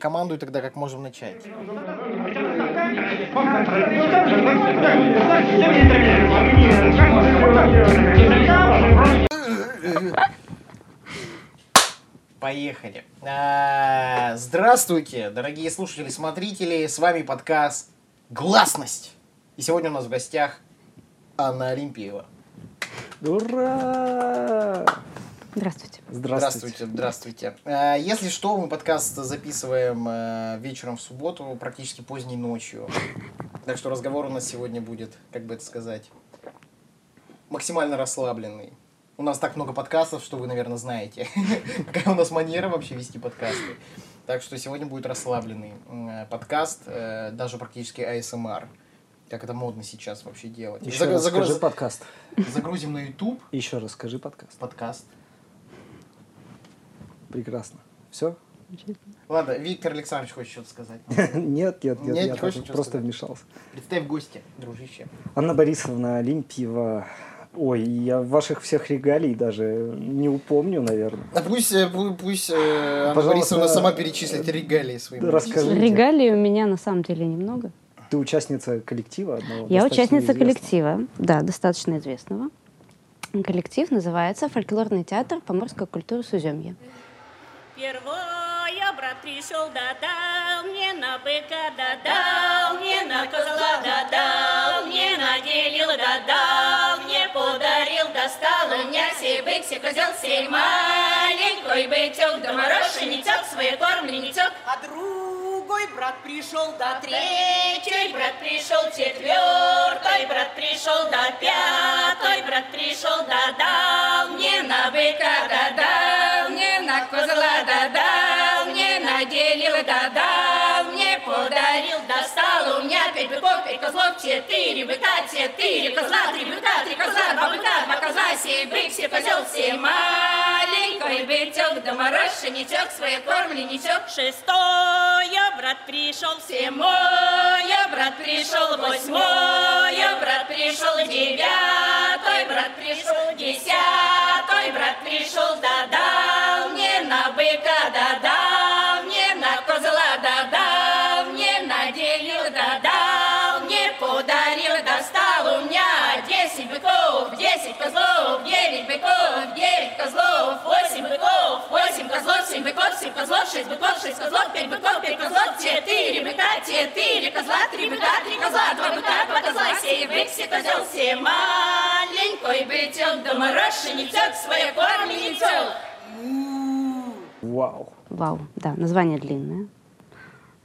Командуй тогда, как можем начать. Поехали. А, Здравствуйте, дорогие слушатели, смотрители. С вами подкаст «Гласность». И сегодня у нас в гостях Анна Олимпиева. Ура! Здравствуйте. Здравствуйте, здравствуйте. А, Если что, мы подкаст записываем э, вечером в субботу, практически поздней ночью. Так что разговор у нас сегодня будет, как бы это сказать, максимально расслабленный. У нас так много подкастов, что вы, наверное, знаете, какая у нас манера вообще вести подкасты. Так что сегодня будет расслабленный э, подкаст, э, даже практически ASMR. Как это модно сейчас вообще делать. Еще Загру- раз загруз- скажи подкаст. Загрузим на YouTube Еще раз скажи подкаст. подкаст. Прекрасно. Все? Ладно, Виктор Александрович хочет что-то сказать. Нет, нет, нет, Нет, я просто сказать? вмешался. Представь гостя, дружище. Анна Борисовна Олимпиева. Ой, я ваших всех регалий даже не упомню, наверное. А пусть, э, пу- пусть э, Анна Борисовна сама перечислит регалии свои. да, расскажи. Скажите. Регалий у меня на самом деле немного. Ты участница коллектива одного? Я участница известного. коллектива, да, достаточно известного. Коллектив называется «Фольклорный театр поморской культуры Суземья». Первое брат пришел, да дал мне на быка, да дал мне на козла, да дал мне наделил, да дал мне подарил, достал у меня сей бык, сей козел, сей маленькой бычок, да морошеничок, свой кормленичок, а другой брат пришел, да третий брат пришел, четвертый брат пришел, да пятый брат пришел, да дал мне на быка, да дал мне на козла, да дал мне наделил, да дал мне подарил, достал у меня пять быков, пять козлов, четыре быка, четыре козла, три быка, три козла, два быка, два козла, сей бык, сей козел, сей маленький бычок, да морошеничок, свой кормленичок, шестое брат пришел, седьмое брат пришел, восьмое брат пришел, девятый брат пришел, десятый 9 быков, 9 козлов, 8 быков, 8 козлов, 7 быков, 7 козлов, 6 быков, 6 козлов, 5 быков, 5 козлов, 4 быка, 4 козла, 3 быка, 3 козла, 2 быка, 2 козла, 7 бык, 7 козел, 7 маленькой бычок, да мороженицек, не корменицек. Вау. Вау, да, название длинное.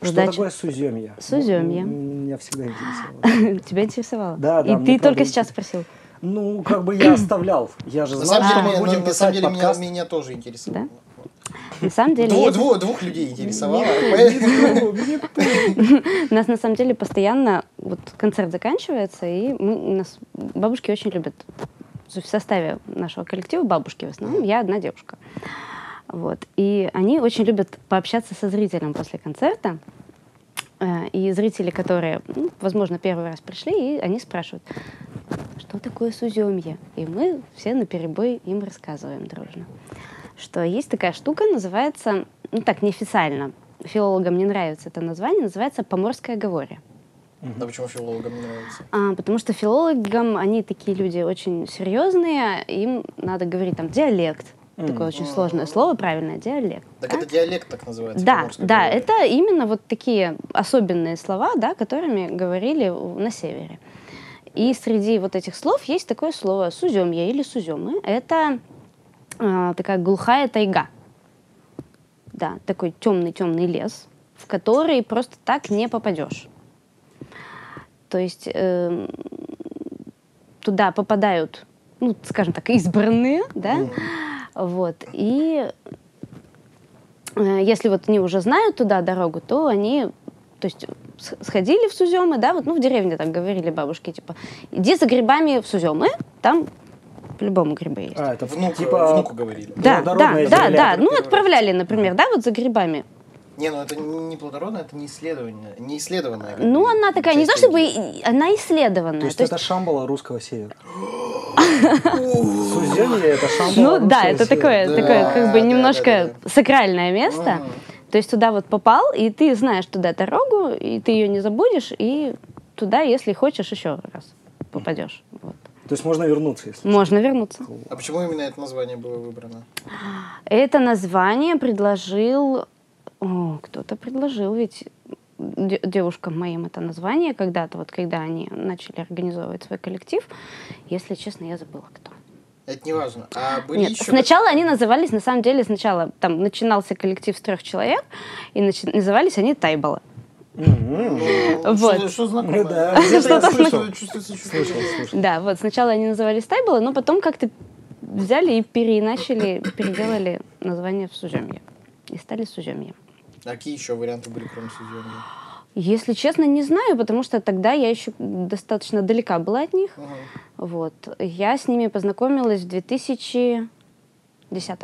Что Задача... такое суземья? Суземья. Меня всегда интересовало. Тебя интересовало? Да, да. И ты только сейчас спросил. Ну, как бы я оставлял. Я же На знал, самом что деле, мы будем самом писать деле меня, подкаст. меня тоже интересовало. На самом деле, Двух, есть- двух- двух людей интересовало. нас на самом деле постоянно вот концерт заканчивается, и мы, у нас бабушки очень любят в составе нашего коллектива бабушки в основном, я одна девушка. Вот. И они очень любят пообщаться со зрителем после концерта. Э, И зрители, которые, ну, возможно, первый раз пришли, и они спрашивают, что такое суземье? И мы все на перебой им рассказываем дружно, что есть такая штука, называется, ну так, неофициально, филологам не нравится это название, называется «Поморское говоре». Да почему филологам не нравится? А, потому что филологам, они такие люди очень серьезные, им надо говорить там диалект, такое очень сложное слово, правильное, диалект. Так да? это диалект так называется. Да, да, говорение. это именно вот такие особенные слова, да, которыми говорили на севере. И среди вот этих слов есть такое слово суземье или суземы. Это а, такая глухая тайга. Да, такой темный-темный лес, в который просто так не попадешь. То есть эм, туда попадают, ну, скажем так, избранные, да, вот, и э, если вот они уже знают туда дорогу, то они, то есть с- сходили в Суземы, да, вот, ну, в деревне так говорили бабушки, типа, иди за грибами в Суземы, там по-любому грибы есть. А, это Внуку, типа... внуку говорили. да, да, плодородная да, да, ну, отправляли, например, да, вот за грибами. Не, ну это не плодородно, это не исследование, не исследованное. как Ну, она такая, не то чтобы, она исследованная. То есть то есть- это шамбала русского севера. Суземье это шамбала Ну да, это такое, такое как бы немножко сакральное место. То есть туда вот попал, и ты знаешь туда дорогу, и ты ее не забудешь, и туда, если хочешь, еще раз попадешь. Вот. То есть можно вернуться, если Можно вернуться. А почему именно это название было выбрано? Это название предложил... О, кто-то предложил, ведь де- девушкам моим это название когда-то, вот когда они начали организовывать свой коллектив. Если честно, я забыла, кто. Это не важно. А были Нет, еще... сначала они назывались, на самом деле, сначала там начинался коллектив с трех человек, и начи- назывались они Тайбала. Ну, Вот. Что, знакомое? Да. Да, вот сначала они назывались Тайбала, но потом как-то взяли и переначали, переделали название в Суземье. И стали Суземье. А какие еще варианты были, кроме Суземья? Если честно, не знаю, потому что тогда я еще достаточно далека была от них. Ага. Вот. Я с ними познакомилась в 2010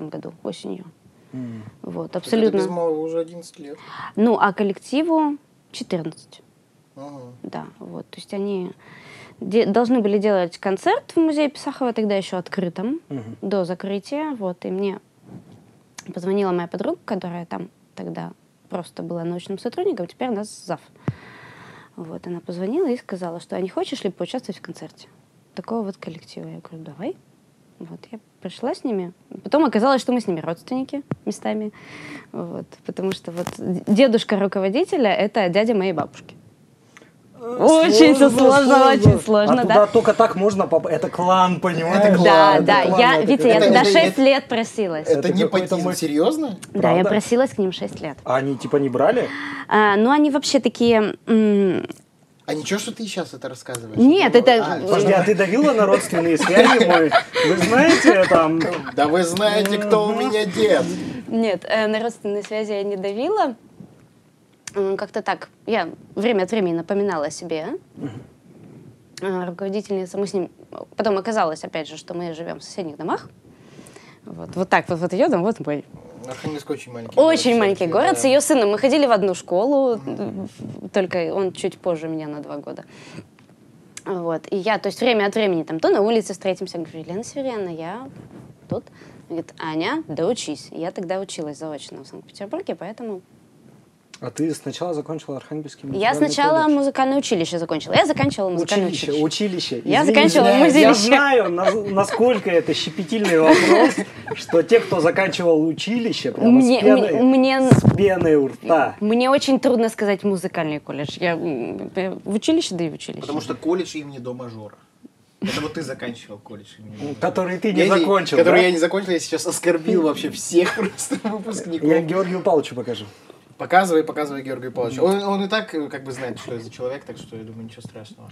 году, осенью. М. Вот, Это абсолютно. без малого уже 11 лет. Ну, а коллективу 14. Ага. Да, вот. То есть они де- должны были делать концерт в музее Писахова, тогда еще открытом, Мгм. до закрытия. Вот, и мне позвонила моя подруга, которая там тогда просто была научным сотрудником, теперь у нас зав. Вот, она позвонила и сказала, что а не хочешь ли поучаствовать в концерте такого вот коллектива? Я говорю, давай. Вот, я пришла с ними. Потом оказалось, что мы с ними родственники местами. Вот, потому что вот дедушка руководителя — это дядя моей бабушки. Очень всё сложно, очень сложно, а да. туда только так можно поп- Это клан, понимаешь? Да, Это да, клан, я, это Витя, я это- туда это- 6 это- лет просилась. Это Это не потизм, мой- серьезно? Да, я правда? просилась к ним 6 лет. А они типа не брали? А, ну, они вообще такие... м, А ничего, что ты сейчас это рассказываешь? Нет, это- а, Подожди, а ты давила на родственные связи мой? Вы знаете, там... Да вы знаете, кто у меня дед. Нет, э, на родственные связи я не давила. Как-то так. Я время от времени напоминала о себе. А, Руководительница, мы с ним... Потом оказалось, опять же, что мы живем в соседних домах. Вот, вот так вот, вот ее дом, вот мой. Архангельск очень маленький. Очень город, маленький город. да. С ее сыном мы ходили в одну школу, только он чуть позже меня на два года. Вот. И я, то есть время от времени там то на улице встретимся, говорю, Елена Северяна, я тут. Говорит, Аня, да учись. Я тогда училась заочно в Санкт-Петербурге, поэтому... А ты сначала закончила Архангельский Я музыкальный сначала колледж? музыкальное училище закончила. Я заканчивала музыкальное Училище, училище. училище. Я Извини, заканчивала извиняюсь. музей Я знаю, на- насколько это щепетильный вопрос, что те, кто заканчивал училище, прямо Мне, с, пеной, мне, мне, с пеной у рта. мне очень трудно сказать музыкальный колледж. Я в училище, да и в училище. Потому что колледж имени до мажора. Это вот ты заканчивал колледж. Который ты не Я закончил, Который да? я не закончил, я сейчас оскорбил вообще всех просто выпускников. Я Георгию Павловичу покажу. Показывай, показывай Георгию Павловичу. Он, он и так как бы знает, что я за человек, так что я думаю, ничего страшного.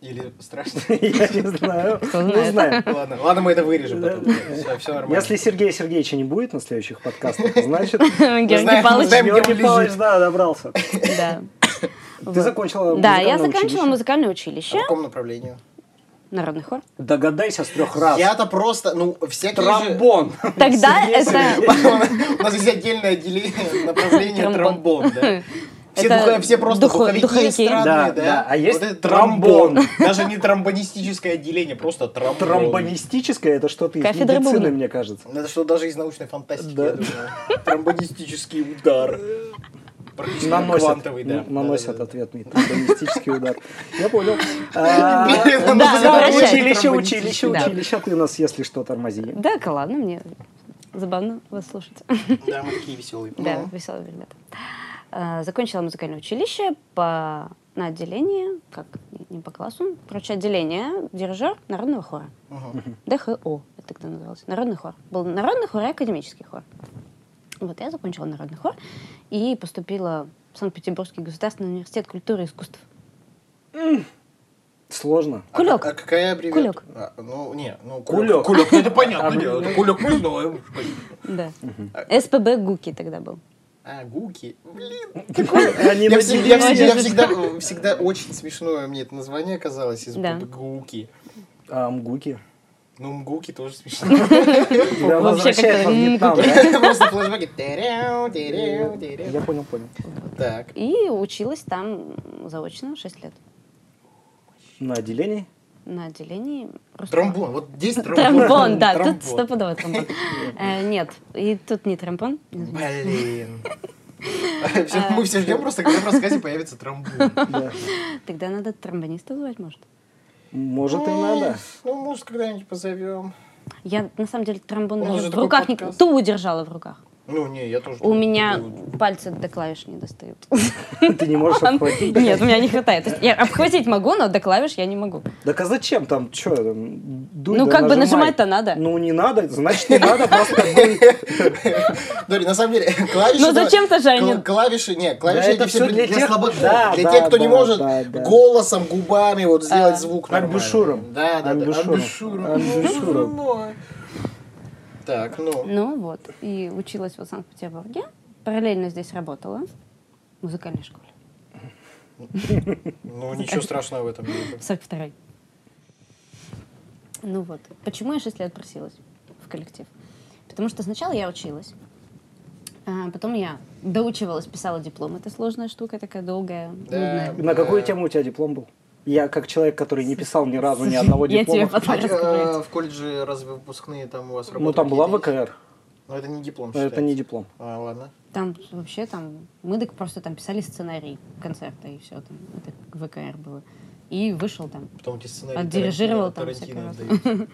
Или страшно? Я не знаю. Ну, знает. знаем. Ладно, ладно, мы это вырежем потом. Все, все нормально. Если Сергея Сергеевича не будет на следующих подкастах, значит, Георгий Павлович. Георгий Павлович, да, добрался. Да. Ты закончила Да, я музыкальное заканчивала училище? музыкальное В каком направлении? Народный хор. Догадайся с трех раз. Я-то просто, ну, всякие же... Тромбон. Тогда Сергей это... У нас есть отдельное отделение, направление Тромбон. тромбон, да. Все, Это духа- все просто духо- духовики, духовики. эстрадные, Да, да. да, а есть Вот это тромбон. Даже не тромбонистическое отделение, просто тромбон. Тромбонистическое это что-то из Кафедра медицины, бубна. мне кажется. Это что даже из научной фантастики, Да. я думаю. Тромбонистический удар. Практически Наносят, квантовый, да. наносят Да-да-да. ответный тромбонистический удар. Я понял. А, Да, Да, всё, возвращай. Училище, училище, Да. училище. Ты нас, если что, тормози. Да, ладно, мне забавно вас слушать. Да, мы такие веселые. Да, Ну, веселые ребята. А, Закончила музыкальное училище по на отделение, как не по классу, короче, отделение, дирижер народного хора. мгм. ДХО это тогда называлось. Народный хор. Был народный хор и академический хор. Вот я закончила народный хор и поступила в Санкт-Петербургский государственный университет культуры и искусств. Сложно. А Кулек. как- А какая аббревиатура? Кулек. А, ну, не, ну, Кулек. Кулек, ну, это понятно. А, дело. Кулек мы знаем. Да. СПБ ГУКи тогда был. А, гуки. Блин. Я, всегда, очень смешное мне это название казалось из гуки. А, мгуки. Ну, мгуки тоже смешно. Возвращает как-то во Вьетнам, да? Просто флешбеки. Я понял, понял. Так. И училась там заочно 6 лет. На отделении? на отделении русского. Тромбон. Вот здесь тромбон. Тромбон, да, Тромбон. тут стопудово тромбон. Э, Нет, и тут не тромбон. Блин. Мы все ждем просто, когда в рассказе появится тромбон. Да. Тогда надо тромбониста звать, может. Может и надо. Ну, может, когда-нибудь позовем. Я, на самом деле, тромбон даже же в руках не... Ту удержала в руках. Ну, не, я тоже. У меня буду. пальцы до клавиш не достают. Ты не можешь обхватить. Нет, у меня не хватает. То есть Я обхватить могу, но до клавиш я не могу. Так а зачем там, что там, дуй Ну, да как бы нажимать-то надо. Ну, не надо, значит, не надо, просто. Дори, на самом деле, клавиши... Ну, зачем-то же они- Клавиши, не, клавиши это все для, тех- слабаков. для тех, кто не может голосом, губами вот сделать А. звук. Амбушюром. Да, да, да. Амбушюром. Амбушюром. Так, ну. Ну вот, и училась вот в Санкт-Петербурге. Параллельно здесь работала в музыкальной школе. Ну, ничего страшного в этом нет. 42 Ну вот, почему я 6 лет просилась в коллектив? Потому что сначала я училась, а потом я доучивалась, писала диплом. Это сложная штука, такая долгая, Да. нудная. На какую тему у тебя диплом был? Я, как человек, который не писал ни разу ни одного Я тебе диплома. потом А, э, в колледже разве выпускные там у вас работали? Ну, там была? ВКР, Но это не диплом но это считается. не диплом. А, ладно. Там вообще там, мы так просто там писали сценарий концерта и все, там, это ВКР было. И вышел там, Потом эти сценарии Отдирижировал там Тарантино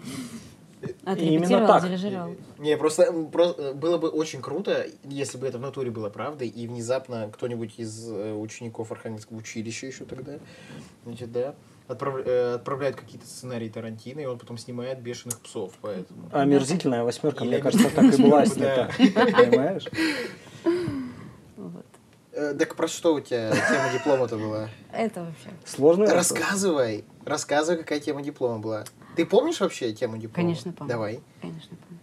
отдают. отрепетировал, так. дирижировал. Не, просто, м, про- было бы очень круто, если бы это в натуре было правдой, и внезапно кто-нибудь из э, учеников Архангельского училища еще тогда, значит, да, отправ- э, отправляет какие-то сценарии Тарантино, и он потом снимает «Бешеных псов», поэтому... Омерзительная восьмерка, мне кажется, так и была снята. Понимаешь? Вот. Э, Так про что у тебя тема диплома-то была? Это вообще. Вопрос. Рассказывай, рассказывай, какая тема диплома была. Ты помнишь вообще тему диплома? Конечно, помню. Давай. Конечно, помню.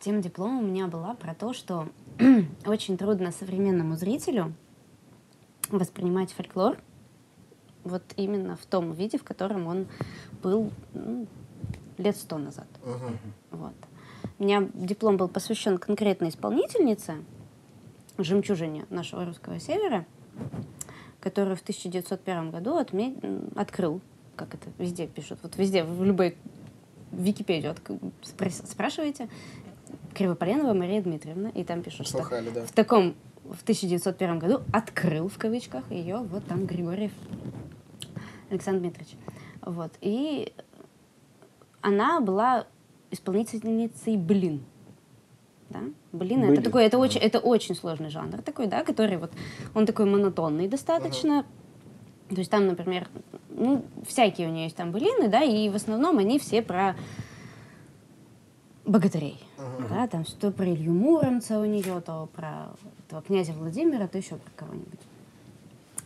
Тема диплома у меня была про то, что очень трудно современному зрителю воспринимать фольклор вот именно в том виде, в котором он был ну, лет сто назад. Мгм. Вот. У меня диплом был посвящен конкретной исполнительнице, жемчужине нашего русского севера, которую в 1901 году отме- открыл, как это везде пишут, вот везде, в любой Википедию спра- спрашиваете, Кривополенова Мария Дмитриевна, и там пишут, что Слыхали, да. в таком, в 1901 году открыл, в кавычках, ее вот там Григорьев Александр Дмитриевич. Вот. И она была исполнительницей блин. Да? Блин, Блин. это такой, это очень, это очень сложный жанр такой, да, который вот, он такой монотонный достаточно. То есть там, например, ну, всякие у нее есть там былины, да, и в основном они все про богатырей. Да, там что про Илью Муромца у нее, то про этого князя Владимира, то еще про кого-нибудь.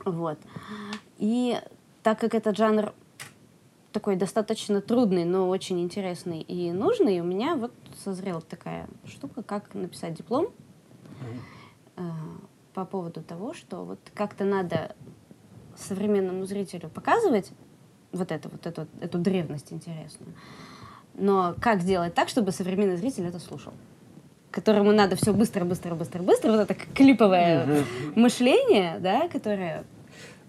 Вот. И так как этот жанр такой достаточно трудный, но очень интересный и нужный, у меня вот созрела такая штука, как написать диплом э, по поводу того, что вот как-то надо современному зрителю показывать вот это, вот эту, эту древность интересную. Но как сделать так, чтобы современный зритель это слушал? Которому надо все быстро, быстро, быстро, быстро, вот это клиповое мышление, да, которое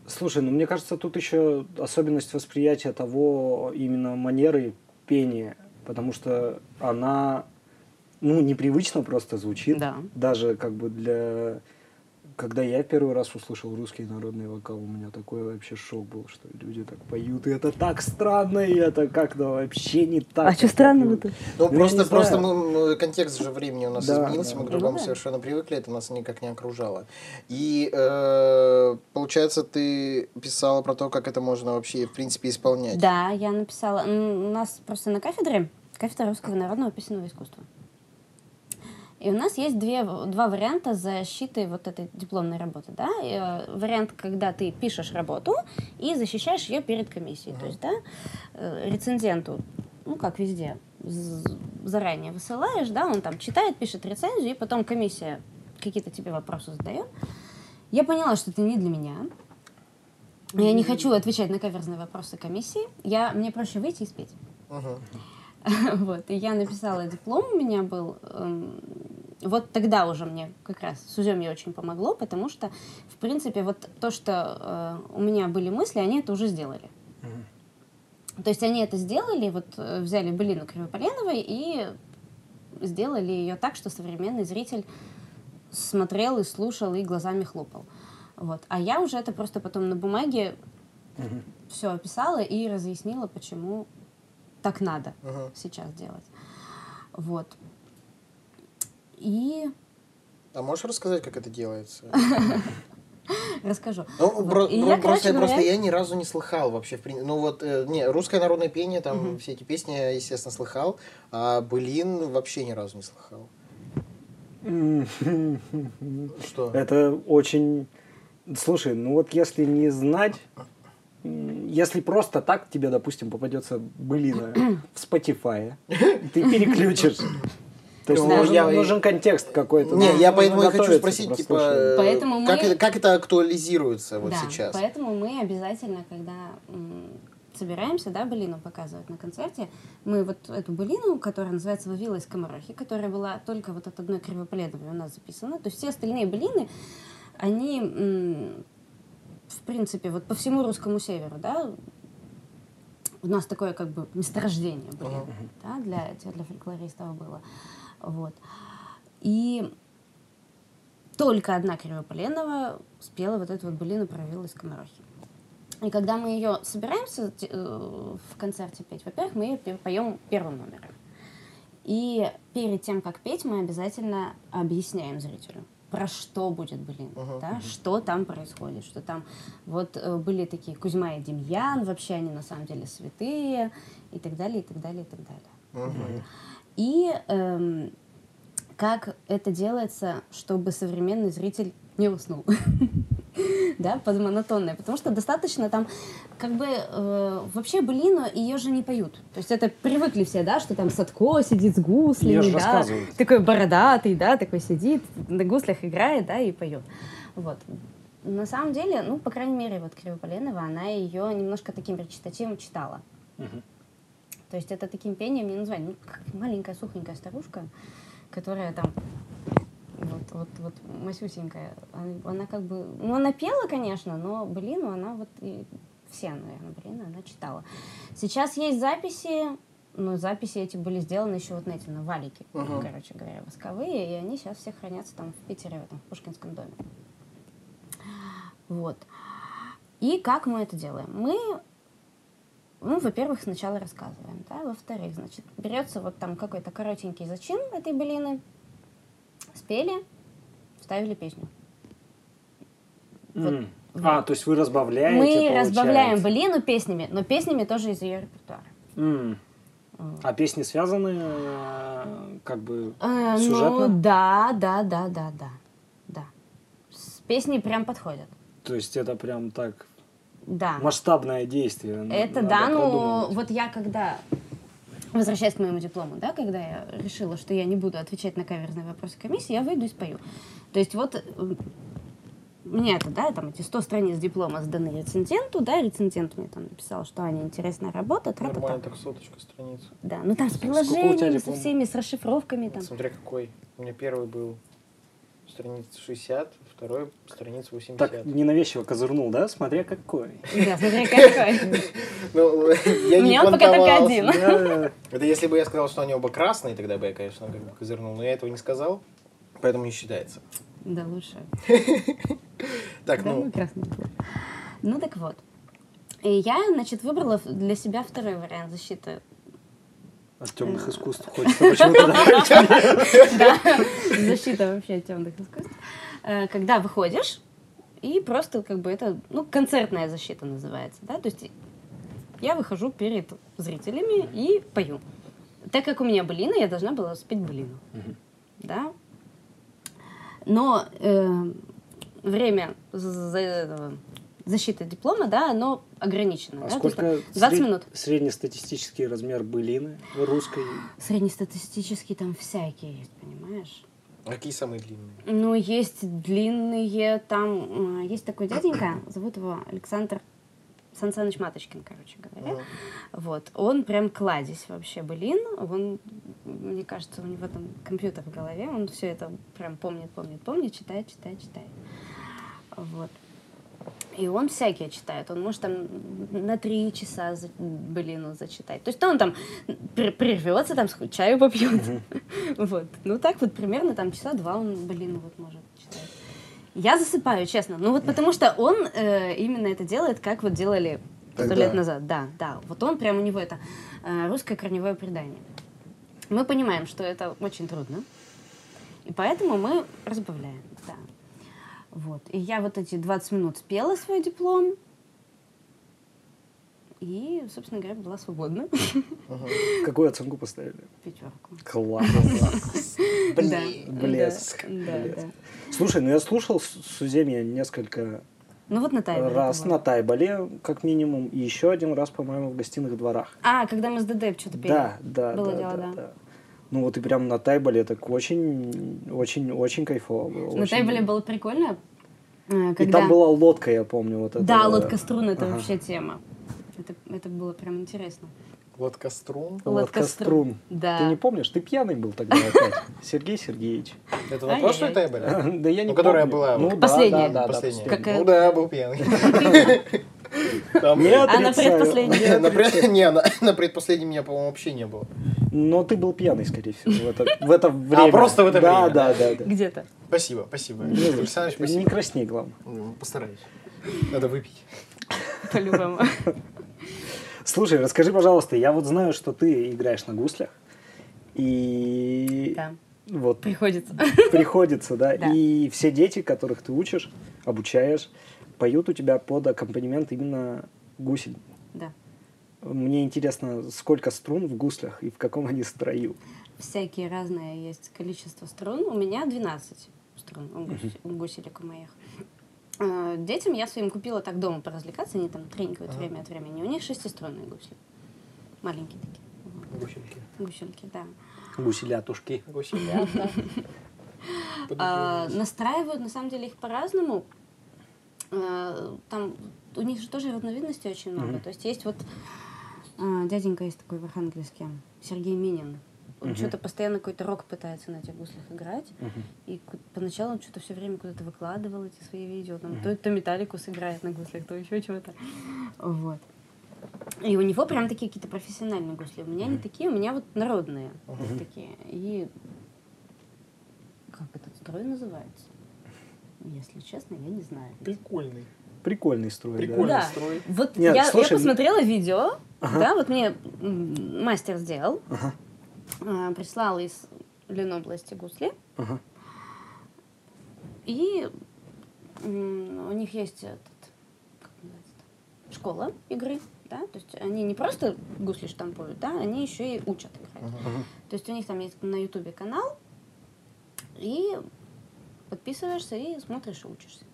Слушай, ну мне кажется, тут еще особенность восприятия того именно манеры пения, потому что она, ну, непривычно просто звучит. Да. Даже как бы для... Когда я первый раз услышал русский народный вокал, у меня такой вообще шок был, что люди так поют, и это так странно, и это как-то вообще не так. А что странного-то? Ну, Ну, просто, просто мы, контекст же времени у нас Да, изменился, да. мы к другому Ну да. совершенно привыкли, это нас никак не окружало. И э, получается, ты писала про то, как это можно вообще, в принципе, исполнять. Да, я написала. У нас просто на кафедре кафедра русского народного песенного искусства. И у нас есть две, два варианта защиты вот этой дипломной работы. Да? И, э, вариант, когда ты пишешь работу и защищаешь ее перед комиссией. То есть, да, э, рецензенту, ну, как везде, заранее высылаешь, да, он там читает, пишет рецензию, и потом комиссия какие-то тебе вопросы задает. Я поняла, что это не для меня. Я не хочу отвечать на каверзные вопросы комиссии. Я, мне проще выйти и спеть. Мгм. Вот, и я написала диплом, у меня был... вот тогда уже мне как раз с уземье очень помогло, потому что, в принципе, вот то, что э, у меня были мысли, они это уже сделали. То есть они это сделали, вот э, взяли былину Кривополеновой и сделали ее так, что современный зритель смотрел и слушал и глазами хлопал. Вот. А я уже это просто потом на бумаге все описала и разъяснила, почему так надо Мгм. сейчас делать. Вот. И А можешь рассказать, как это делается? расскажу. Ну, Вот. бро- И бро- я, просто, короче просто говоря- я ни разу не слыхал вообще. В прин- Ну вот, э, не, русское народное пение, там все эти песни я, естественно, слыхал, а былин вообще ни разу не слыхал. Что? Это очень... Слушай, ну вот если не знать, если просто так тебе, допустим, попадется былина в Spotify, ты переключишь. То есть Ну, нужен, я- нужен контекст какой-то. Не, я поэтому и хочу спросить, типа, э, Поэтому как, мы- это, как это актуализируется вот да, сейчас? поэтому мы обязательно, когда собираемся, да, былину показывать на концерте, мы вот эту былину, которая называется «Вавила из Комарохи», которая была только вот от одной Кривополедовой у нас записана, то есть все остальные былины, они, в принципе, вот по всему русскому северу, да, у нас такое как бы месторождение былин, да, для, для фольклористов было. Вот. И только одна Кривополенова спела вот эту вот былину про виллу из Комарохи. И когда мы ее собираемся э, в концерте петь, во-первых, мы ее поем первым номером. И перед тем, как петь, мы обязательно объясняем зрителю, про что будет былина, Мгм. да, что там происходит, что там вот э, были такие Кузьма и Демьян, вообще они на самом деле святые, и так далее, и так далее, и так далее. Мгм. И эм, как это делается, чтобы современный зритель не уснул. Да, под монотонное. Потому что достаточно там, как бы, э, вообще былину ее же не поют. То есть это привыкли все, да, что там Садко сидит с гуслями, да, такой бородатый, да, такой сидит, на гуслях играет, да, и поет. Вот. На самом деле, ну, по крайней мере, вот Кривополенова, она ее немножко таким речитативом читала. Мгм. То есть это таким пением не назвать. Ну, как маленькая сухонькая старушка, которая там вот, вот, вот масюсенькая. Она, она как бы... Ну, она пела, конечно, но былину она вот... И, все, наверное, былины она читала. Сейчас есть записи, но записи эти были сделаны еще вот на эти, на валике, Мгм. короче говоря, восковые, и они сейчас все хранятся там в Питере, в этом, в Пушкинском доме. Вот. И как мы это делаем? Мы ну, во-первых, сначала рассказываем, да, во-вторых, значит, берется вот там какой-то коротенький зачин этой былины, спели, вставили песню. М. А, то есть вы разбавляете, Мы разбавляем получается. былину песнями, но песнями тоже из ее репертуара. М. А песни связаны э, как бы Э, сюжетно? ну, да, да, да, да, да, да. С песни прям подходят. То есть это прям так Да. масштабное действие. Это надо да, ну продумывать. вот я когда, возвращаясь к моему диплому, да, когда я решила, что я не буду отвечать на каверзные вопросы комиссии, я выйду и спою. То есть вот мне это, да, там эти 100 страниц диплома сданы рецензенту, да, рецензент мне там написал, что Аня, интересная работа, тра-та-та. Нормально, так соточка страниц. Да, ну там с приложениями, со всеми, с расшифровками там. Смотря какой. У меня первый был страниц 60, второй страниц 80. Так ненавязчиво козырнул, да? Смотря какой. Да, смотри, какой. Ну, я не он пока только один. Это если бы я сказал, что они оба красные, тогда бы я, конечно, как бы козырнул. Но я этого не сказал, поэтому не считается. Да, лучше. Так, ну, ну. Ну так вот. Я, значит, выбрала для себя второй вариант защиты. От темных искусств хочется почему-то. Да, защита вообще от темных искусств. Э, Когда выходишь, и просто как бы это, ну, концертная защита называется, да, то есть я выхожу перед зрителями и пою. Так как у меня былина, я должна была спеть былину, да. Но э, время за- за- этого защиты диплома, да, оно ограничено. А да, то есть сколько 20 сред- минут. среднестатистический размер былины русской? Среднестатистические там всякие есть, понимаешь? какие самые длинные? Ну, есть длинные, там, э, есть такой дяденька, зовут его Александр Сан Саныч Маточкин, короче говоря. Мгм. Вот, он прям кладезь вообще былин, он, мне кажется, у него там компьютер в голове, он все это прям помнит, помнит, помнит, читает, читает, читает. Вот. И он всякие читает. Он может там на три часа, за- блин, ну, зачитать. То есть он там пр- прервется, там чаю попьет. Вот. Ну так вот примерно там часа два он, блин, вот может читать. Я засыпаю, честно. Ну вот потому что он э, именно это делает, как вот делали сто лет назад. Да, да. Вот он прям у него это э, русское корневое предание. Мы понимаем, что это очень трудно. И поэтому мы разбавляем, да. Вот. И я вот эти 20 минут спела свой диплом. И, собственно говоря, была свободна. Какую оценку поставили? Пятерку. Класс. Блин. Блеск, Да, блеск. да. Слушай, ну я слушал Суземья несколько Ну вот на Тайбэре раз было. на Тайболе, как минимум, и еще один раз, по-моему, в гостиных дворах. А, когда мы с ДД что-то пели. Да, да, Было да, дело, да, да. да. Ну вот и прям на Тайболе так очень, очень, очень кайфово было. На очень- Тайбэре было прикольно. Э, И Когда... там была лодка, я помню, вот это. Да, лодка струн это Ага. вообще тема. Это, это было прям интересно. Лодка струн. Лодка струн. Да. Ты не помнишь? Ты пьяный был тогда опять. Сергей Сергеевич. Это на прошлой Тайбеле? Да я не Ну, которая помню. была Ну, Последняя. да, да, да, Последняя. Какая- Ну да, был пьяный. Там- Не А на отрицаю. предпоследней? Не, на пред- не, на- на предпоследнем меня, по-моему, вообще не было. Но ты был пьяный, скорее всего, в это, в это время. просто в это да, время, Да, да? да. Где-то. Спасибо, спасибо. Не Александрович, что. Не спасибо. красней, главное. Ну, Постараюсь. Надо выпить. По-любому. Слушай, расскажи, пожалуйста, я вот знаю, что ты играешь на гуслях. И Да. вот Приходится. приходится, да, Да. и все дети, которых ты учишь, обучаешь, поют у тебя под аккомпанемент именно гусель. Да. Мне интересно, сколько струн в гуслях и в каком они строю. Всякие разные есть количество струн. У меня 12 струн у, гусь- у гуселек у моих. Э, Детям я своим купила так дома поразвлекаться, они там тренькают время от времени. У них шестиструнные гусли. Маленькие такие. Гусельки. Гусельки, да. Гуселятушки. Гуселята. А, настраивают, на самом деле, их по-разному. А, Там у них же тоже разновидностей очень много. Мгм. То есть есть вот а, дяденька есть такой в Архангельске, Сергей Минин. Он Мгм. что-то постоянно какой-то рок пытается на этих гуслях играть. Мгм. И поначалу он что-то все время куда-то выкладывал эти свои видео. Там, Мгм. то, то металликус играет на гуслях, то еще чего-то. Вот. И у него прям такие какие-то профессиональные гусли. У меня не такие, у меня вот народные Мгм. такие. И как этот строй называется? Если честно, я не знаю. Прикольный. Прикольный строй, да. Прикольный Да. строй. Вот Нет, я, слушай, я посмотрела видео, Ага. да, вот мне мастер сделал, Ага, а, прислал из Ленобласти гусли, ага. и у них есть этот, как называется школа игры, да, то есть они не просто гусли штампуют, да, они еще и учат играть. ага. То есть у них там есть на ютубе канал, и подписываешься и смотришь и учишься.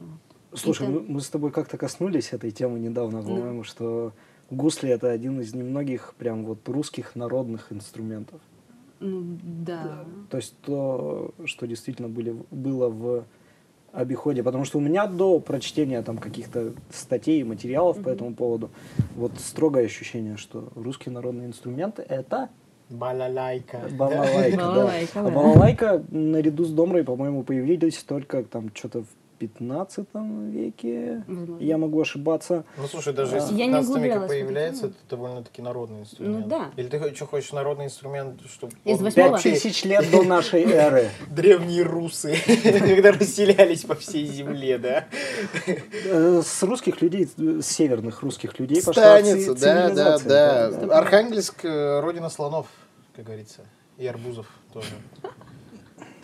Вот. Слушай, И мы, там- мы с тобой как-то коснулись этой темы недавно, Да. по-моему, что гусли это один из немногих прям вот русских народных инструментов. Ну, да. То есть то, что действительно были, было в обиходе. Потому что у меня до прочтения там каких-то статей и материалов по Мгм. этому поводу вот строгое ощущение, что русские народные инструменты это Балалайка. балалайка. да. Балалайка, А да. балалайка наряду с домрой, по-моему, появились только там что-то в 15 веке. Возможно. Я могу ошибаться. Ну слушай, даже если в Я не 15 веке появляется, это довольно-таки народный инструмент. Ну да. Или ты что хочешь народный инструмент, чтобы Из он- восьмого? Пять тысяч лет до нашей эры. древние русы, когда расселялись по всей земле, да? Э, С русских людей, с северных русских людей пошла да, да, цивилизация. да. Архангельск, э, родина слонов, как говорится. И арбузов тоже.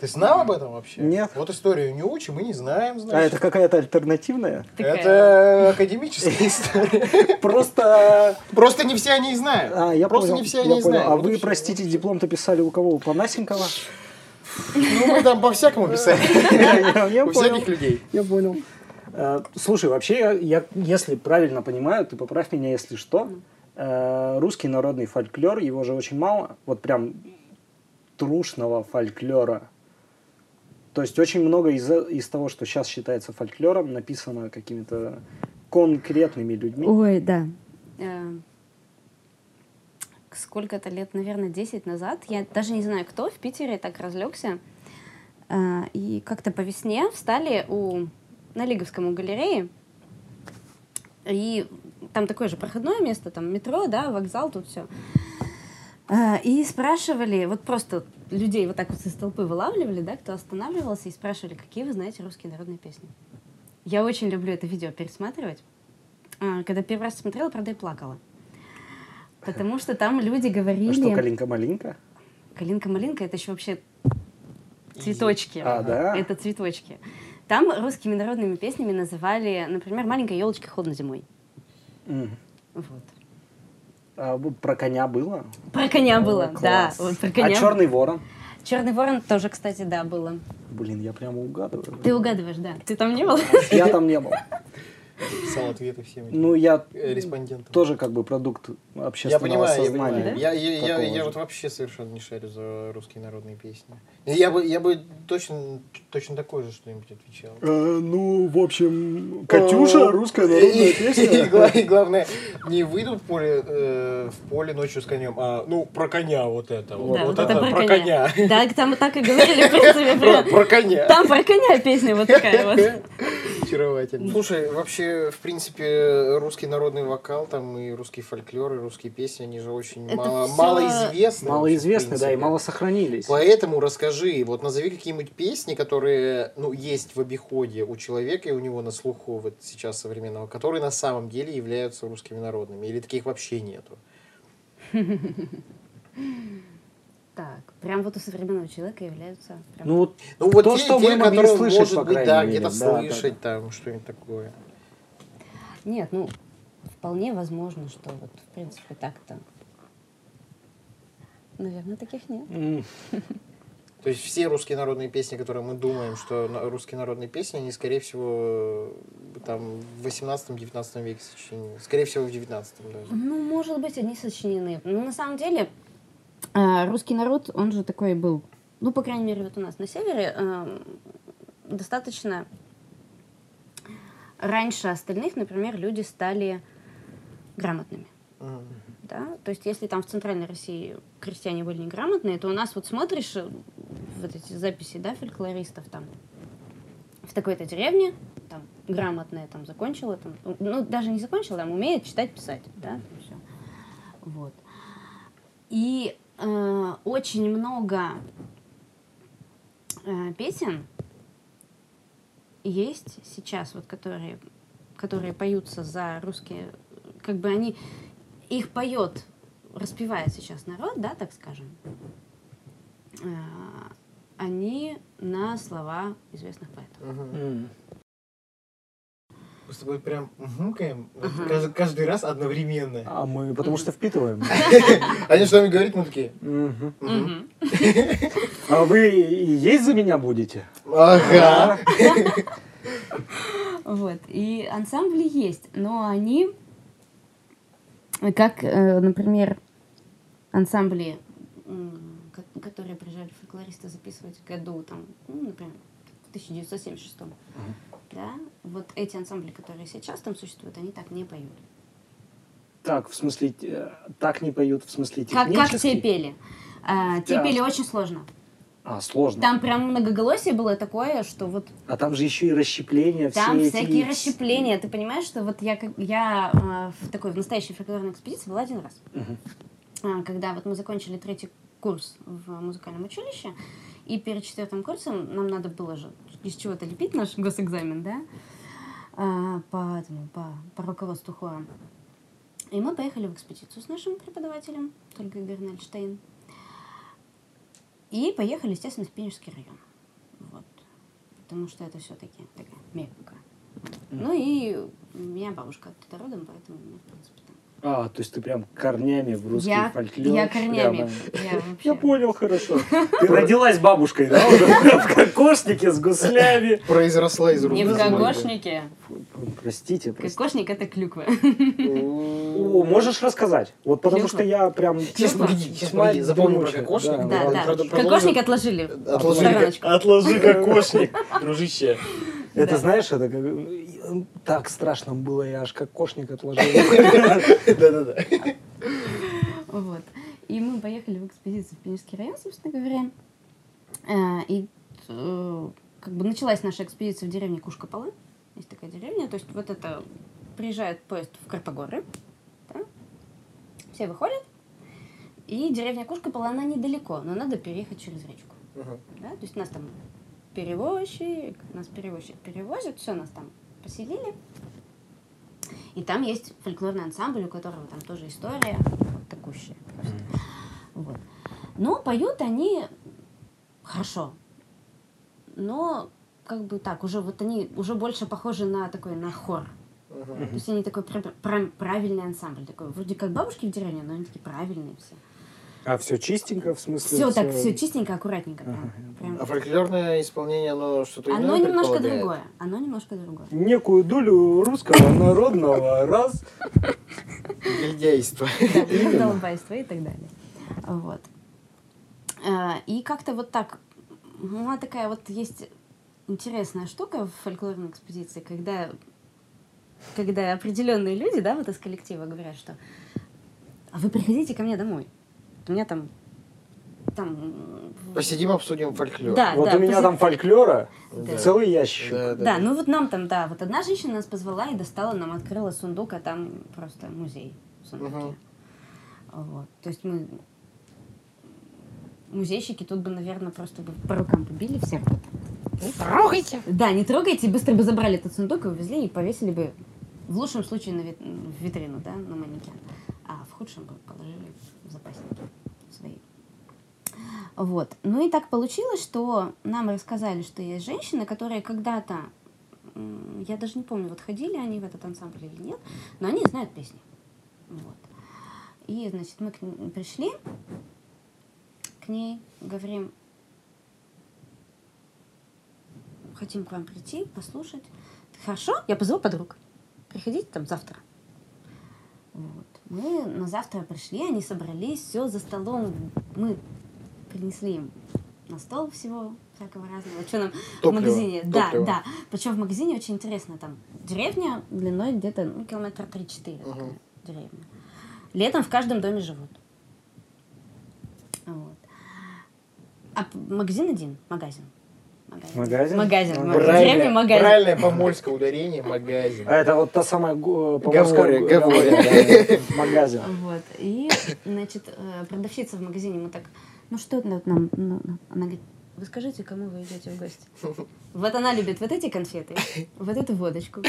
Ты знал об этом вообще? Нет. Вот историю не учим, мы не знаем, А значит. это какая-то альтернативная? Такая. Это академическая история. Просто... Просто не все они знают. А, я Просто понял, не все они знают. А вы, простите, диплом-то писали у кого? У Панасенкова? Ну, мы там по-всякому писали. У всяких людей. Я понял. Э, Слушай, вообще, я- я, если правильно понимаю, ты поправь меня, если что, э, русский народный фольклор, его же очень мало, вот прям трушного фольклора. То есть очень много из, из того, что сейчас считается фольклором, написано какими-то конкретными людьми. Ой, да. Э, Сколько-то лет, наверное, 10 назад, я даже не знаю, кто в Питере так разлегся, э, и как-то по весне встали у на Лиговском у галереи. И там такое же проходное место, там метро, да, вокзал, тут все. И спрашивали, вот просто людей вот так вот из толпы вылавливали, да, кто останавливался, и спрашивали, какие вы знаете русские народные песни. Я очень люблю это видео пересматривать. А, Когда первый раз смотрела, правда, и плакала. Потому что там люди говорили... А что, калинка-малинка? Калинка-малинка — это еще вообще цветочки. А, да? Это цветочки. Там русскими народными песнями называли, например, «Маленькая елочка холодно зимой». М. Вот. А про коня было? Про коня О, было, да. класс. Вот про А коня. черный ворон? Черный ворон тоже, кстати, да, было. Блин, я прямо угадываю. Ты угадываешь, да. Ты там не был? Я там не был. Писал ответы всем Ну, я э, респондентам. тоже как бы продукт Я общественного понимаю, я сознания. понимаю. Я, я, я, я же. вот вообще совершенно не шарю за русские народные песни. Я бы, я бы точно, точно такое же что-нибудь отвечал. Э, ну, в общем, О, русская И, и гла- и главное, не выйдут в поле, э, в поле ночью с конем, а ну про коня вот это. Вот, Да, вот вот это про коня. Да, там так и говорили, в принципе, Про, про коня. Там про коня песня вот такая вот. Очаровательно. Слушай, вообще, в принципе, русский народный вокал, там и русский фольклор, и русские песни, они же очень Это мало, всё- малоизвестны. Малоизвестны, да, и мало сохранились. Поэтому расскажи, вот назови какие-нибудь песни, которые, ну, есть в обиходе у человека и у него на слуху вот сейчас современного, которые на самом деле являются русскими народными, или таких вообще нету. Так, прям вот у современного человека являются... прям- Ну, вот Ну, вот То, те, что те, мы могли которые, слышать, может по быть, крайней да, мере, где-то да, да, слышать, там, что-нибудь такое. Нет, ну, вполне возможно, что вот, в принципе, так-то. Наверное, таких нет. м, То есть все русские народные песни, которые мы думаем, что русские народные песни, они, скорее всего, там в 18-19 веке сочинены. Скорее всего, в 19 даже. Ну, может быть, они сочинены. Ну, на самом деле, э, русский народ, он же такой был, ну, по крайней мере, вот у нас на севере, э, достаточно раньше остальных, например, люди стали грамотными. Да? То есть, если там в Центральной России крестьяне были неграмотные, то у нас вот смотришь вот эти записи, да, фольклористов там в такой-то деревне, там, грамотная, там, закончила, там, ну, даже не закончила, там, умеет читать, писать, да, все. Вот. И э, очень много э, песен есть сейчас, вот, которые, которые поются за русские, как бы они, их поет, распевает сейчас народ, да, так скажем, э, они на слова известных поэтов. Мгм. м. Мы с тобой прям мукаем каждый, каждый раз одновременно. А мы потому что впитываем. Они что-нибудь говорят, мы такие. А вы и есть за меня будете? Ага. Вот. И ансамбли есть, но они, как, э, например, ансамбли, которые приезжали фольклористы записывать в году, там, ну, например, в 1976 да, вот эти ансамбли, которые сейчас там существуют, они так не поют. Так, в смысле, так не поют, в смысле Как, как технически? те пели. А, те Да. пели очень сложно. А, сложно. Там прям многоголосие было такое, что вот А там же еще и расщепления, Там все всякие эти... расщепления. Ты понимаешь, что вот я, как- я а, в такой в настоящей фольклорной экспедиции была один раз. А, когда вот мы закончили третий курс в музыкальном училище, и перед четвертым курсом нам надо было же из чего-то лепить наш госэкзамен, да, а, по, этому, по, по руководству хора. И мы поехали в экспедицию с нашим преподавателем, Только Бернельштейн. И поехали, естественно, в Пенежский район. Вот. Потому что это все-таки такая Мекка. Ну и у меня бабушка оттуда родом, поэтому, в принципе. А, то есть ты прям корнями в русский Я, фольклор. я корнями. Я вообще... Я понял, хорошо. Ты родилась бабушкой, да? В кокошнике с гуслями. Произросла из Не в кокошнике. Простите, простите. Кокошник это клюква. О, можешь рассказать? Вот потому что я прям... Сейчас, погоди, сейчас, весьма погоди, запомним про кокошник. да, Да. Кокошник отложили. Отложи кокошник, дружище. Это Да. знаешь, это как... Так страшно было, я аж кокошник отложил. Да-да-да. Вот. И мы поехали в экспедицию в Пенежский район, собственно говоря. Э, И э, как бы началась наша экспедиция в деревне Кушкопалы. Есть такая деревня. То есть вот это приезжает поезд в Карпогоры. да, Все выходят. И деревня Кушкопол, она недалеко, но надо переехать через речку. Мгм. Да? То есть нас там перевозчик, нас перевозчик перевозит, все, нас там поселили. И там есть фольклорный ансамбль, у которого там тоже история вот такущая. просто. Вот. Но поют они хорошо. Но как бы так, уже вот они уже больше похожи на такой, на хор. То есть они такой пра- пра- правильный ансамбль. Такой, вроде как бабушки в деревне, но они такие правильные все. А все чистенько, в смысле? Все так, все чистенько, аккуратненько. Прям, прям. А фольклорное исполнение, оно что-то иное Оно немножко другое. Оно немножко другое. Некую долю русского народного раз. Гильдейство. Да, раздолбайство и так далее. Вот. А, И как-то вот так, ну, она такая вот есть интересная штука в фольклорной экспедиции, когда, когда определенные люди, да, вот из коллектива говорят, что а вы приходите ко мне домой. У меня там там Посидим, обсудим фольклор. Да, Вот да, у меня пози- там фольклора Да. целый ящик. Да, да, Да, ну вот нам там, да, вот одна женщина нас позвала и достала, нам открыла сундук, а там просто музей в сундуке. Мгм. Вот. То есть мы музейщики тут бы, наверное, просто бы по рукам побили всех. Трогайте! Да, не трогайте, быстро бы забрали этот сундук и увезли и повесили бы в лучшем случае на вит- в витрину, да, на манекен, а в худшем бы положили запасники свои. Вот. Ну и так получилось, что нам рассказали, что есть женщины, которые когда-то, я даже не помню, вот ходили они в этот ансамбль или нет, но они знают песни. Вот. И, значит, мы к пришли, к ней, говорим, хотим к вам прийти, послушать. Хорошо, я позову подруг. Приходите там завтра. Вот. Мы на завтра пришли, они собрались, все за столом. Мы принесли им на стол всего всякого разного. Что нам Топливо, в магазине? Да, топливо. да. Причем в магазине очень интересно. Там деревня длиной где-то ну, километра 3-4 такая Мгм. деревня. Летом в каждом доме живут. Вот. А магазин один, магазин. Магазин. Магазин? Магазин. Магазин. правильное помольское ударение магазин. А это вот та самая Говоря, поморская- говоря. магазин. Вот. И, значит, э, продавщица в магазине, мы так, ну что это нам, ну, ну?» она говорит, вы скажите, кому вы идете в гости? Вот она любит вот эти конфеты, вот эту водочку,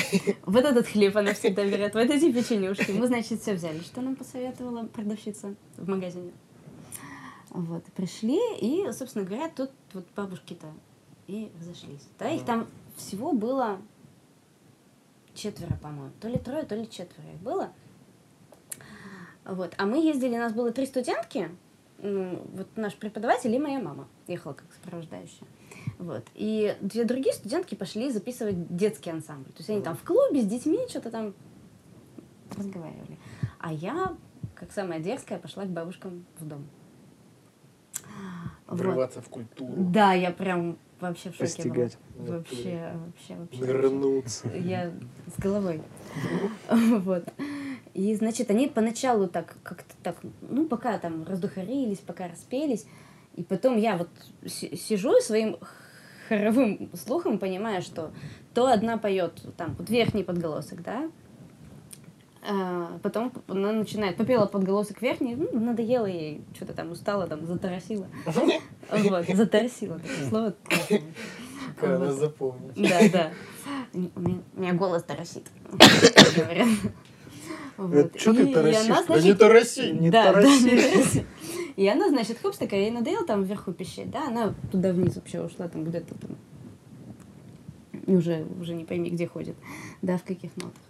вот этот хлеб она всегда берет, вот эти печенюшки. Мы, значит, все взяли, что нам посоветовала продавщица в магазине. Вот, пришли, и, собственно говоря, тут вот бабушки-то и разошлись. Да, их там всего было четверо, по-моему. То ли трое, то ли четверо их было. Вот. А мы ездили, у нас было три студентки, вот наш преподаватель и моя мама ехала как сопровождающая. Вот. И две другие студентки пошли записывать детский ансамбль. То есть они там в клубе с детьми что-то там разговаривали. А я, как самая дерзкая, пошла к бабушкам в дом. Вот. Врываться в культуру. Да, я прям вообще в шоке Постигать. была. Вообще, вообще, вообще. Нырнуться. Я с головой. Вот. И, значит, они поначалу так как-то так, ну, пока там раздухарились, пока распелись. И потом я вот си- сижу своим хоровым слухом понимаю, что то одна поет там вот верхний подголосок, да, а потом она начинает, попела подголосок верхний, ну, надоело ей, что-то там устала, там, затарасила. Вот, затарасила, такое слово. Как она запомнит. Да, да. У меня, голос. Вот. чё ты она, Да Да не тараси! Не да, да, тараси. не тараси. И она, значит, хопс такая, ей надоело там вверху пищать, да, она туда вниз вообще ушла, там где-то там, уже, уже не пойми, где ходит, да, в каких нотах.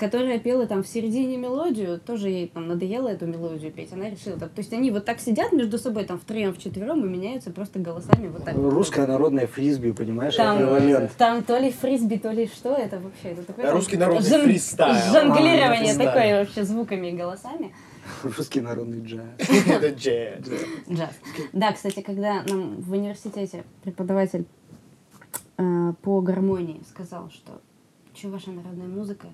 Которая пела там в середине мелодию, тоже ей там надоело эту мелодию петь, она решила, так, то есть они вот так сидят между собой там втроем, вчетвером и меняются просто голосами вот так. Русское народное фрисби, понимаешь, Там, эквивалент. там то ли фрисби, то ли что это вообще. Это такое А там русский народный жон- фристайл. Жонглирование А, фристайл. такое вообще звуками и голосами. Русский народный джаз. Это джаз. Джаз. Да, кстати, когда нам в университете преподаватель э, по гармонии сказал, что что ваша народная музыка,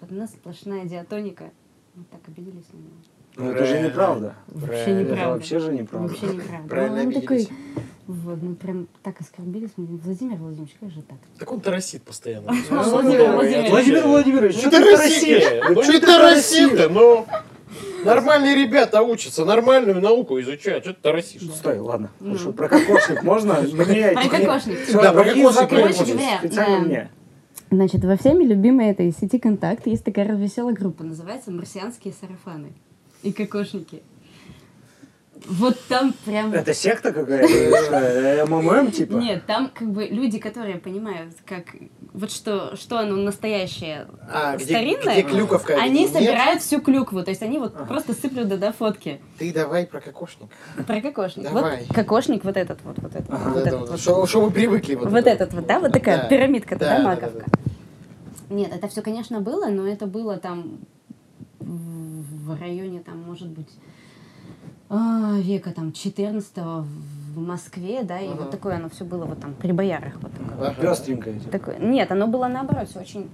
одна сплошная диатоника, мы так обиделись на него. Но это же неправда. Вообще Правильно. Это неправда. вообще же неправда. Вообще неправда. Правильно Он такой. Вот, мы прям так оскорбились. Владимир Владимирович, как же так? Так он тарасит постоянно. Владимир Владимирович. Владимир Владимирович, Ну что ты тарасишь? Ну что ты тарасишь? Ну, нормальные ребята учатся, нормальную науку изучают. Что ты тарасишь? Стой, ладно. Ну. Хорошо, про кокошник можно? Мне Про кокошник. Да, про кокошник, Специально мне. Значит, во всеми любимой этой сети «Контакт» есть такая развеселая группа, называется «Марсианские сарафаны» и кокошники. Вот там прям... Это секта какая-то? что? Э, МММ типа? Нет, там как бы люди, которые понимают, как вот что, что оно настоящее А, где, старинное, где клюковка? а они где нет? собирают всю клюкву, то есть они вот просто сыплют да, фотки Ты давай про кокошник. про кокошник. Давай. Вот кокошник вот этот вот, вот этот, Вот вот это этот вот, вот. Что что вы привыкли? Вот, Вот это этот вот, да, вот такая Да. пирамидка, Да, да, да, маковка. да, Нет, это все, конечно, было, но это было там в районе, там, может быть, а, века там 14 в Москве, да, и Ага. вот такое оно все было вот там при боярах. Вот такое. Ага. Пестренькая. типа. Такое. Нет, оно было наоборот, все очень...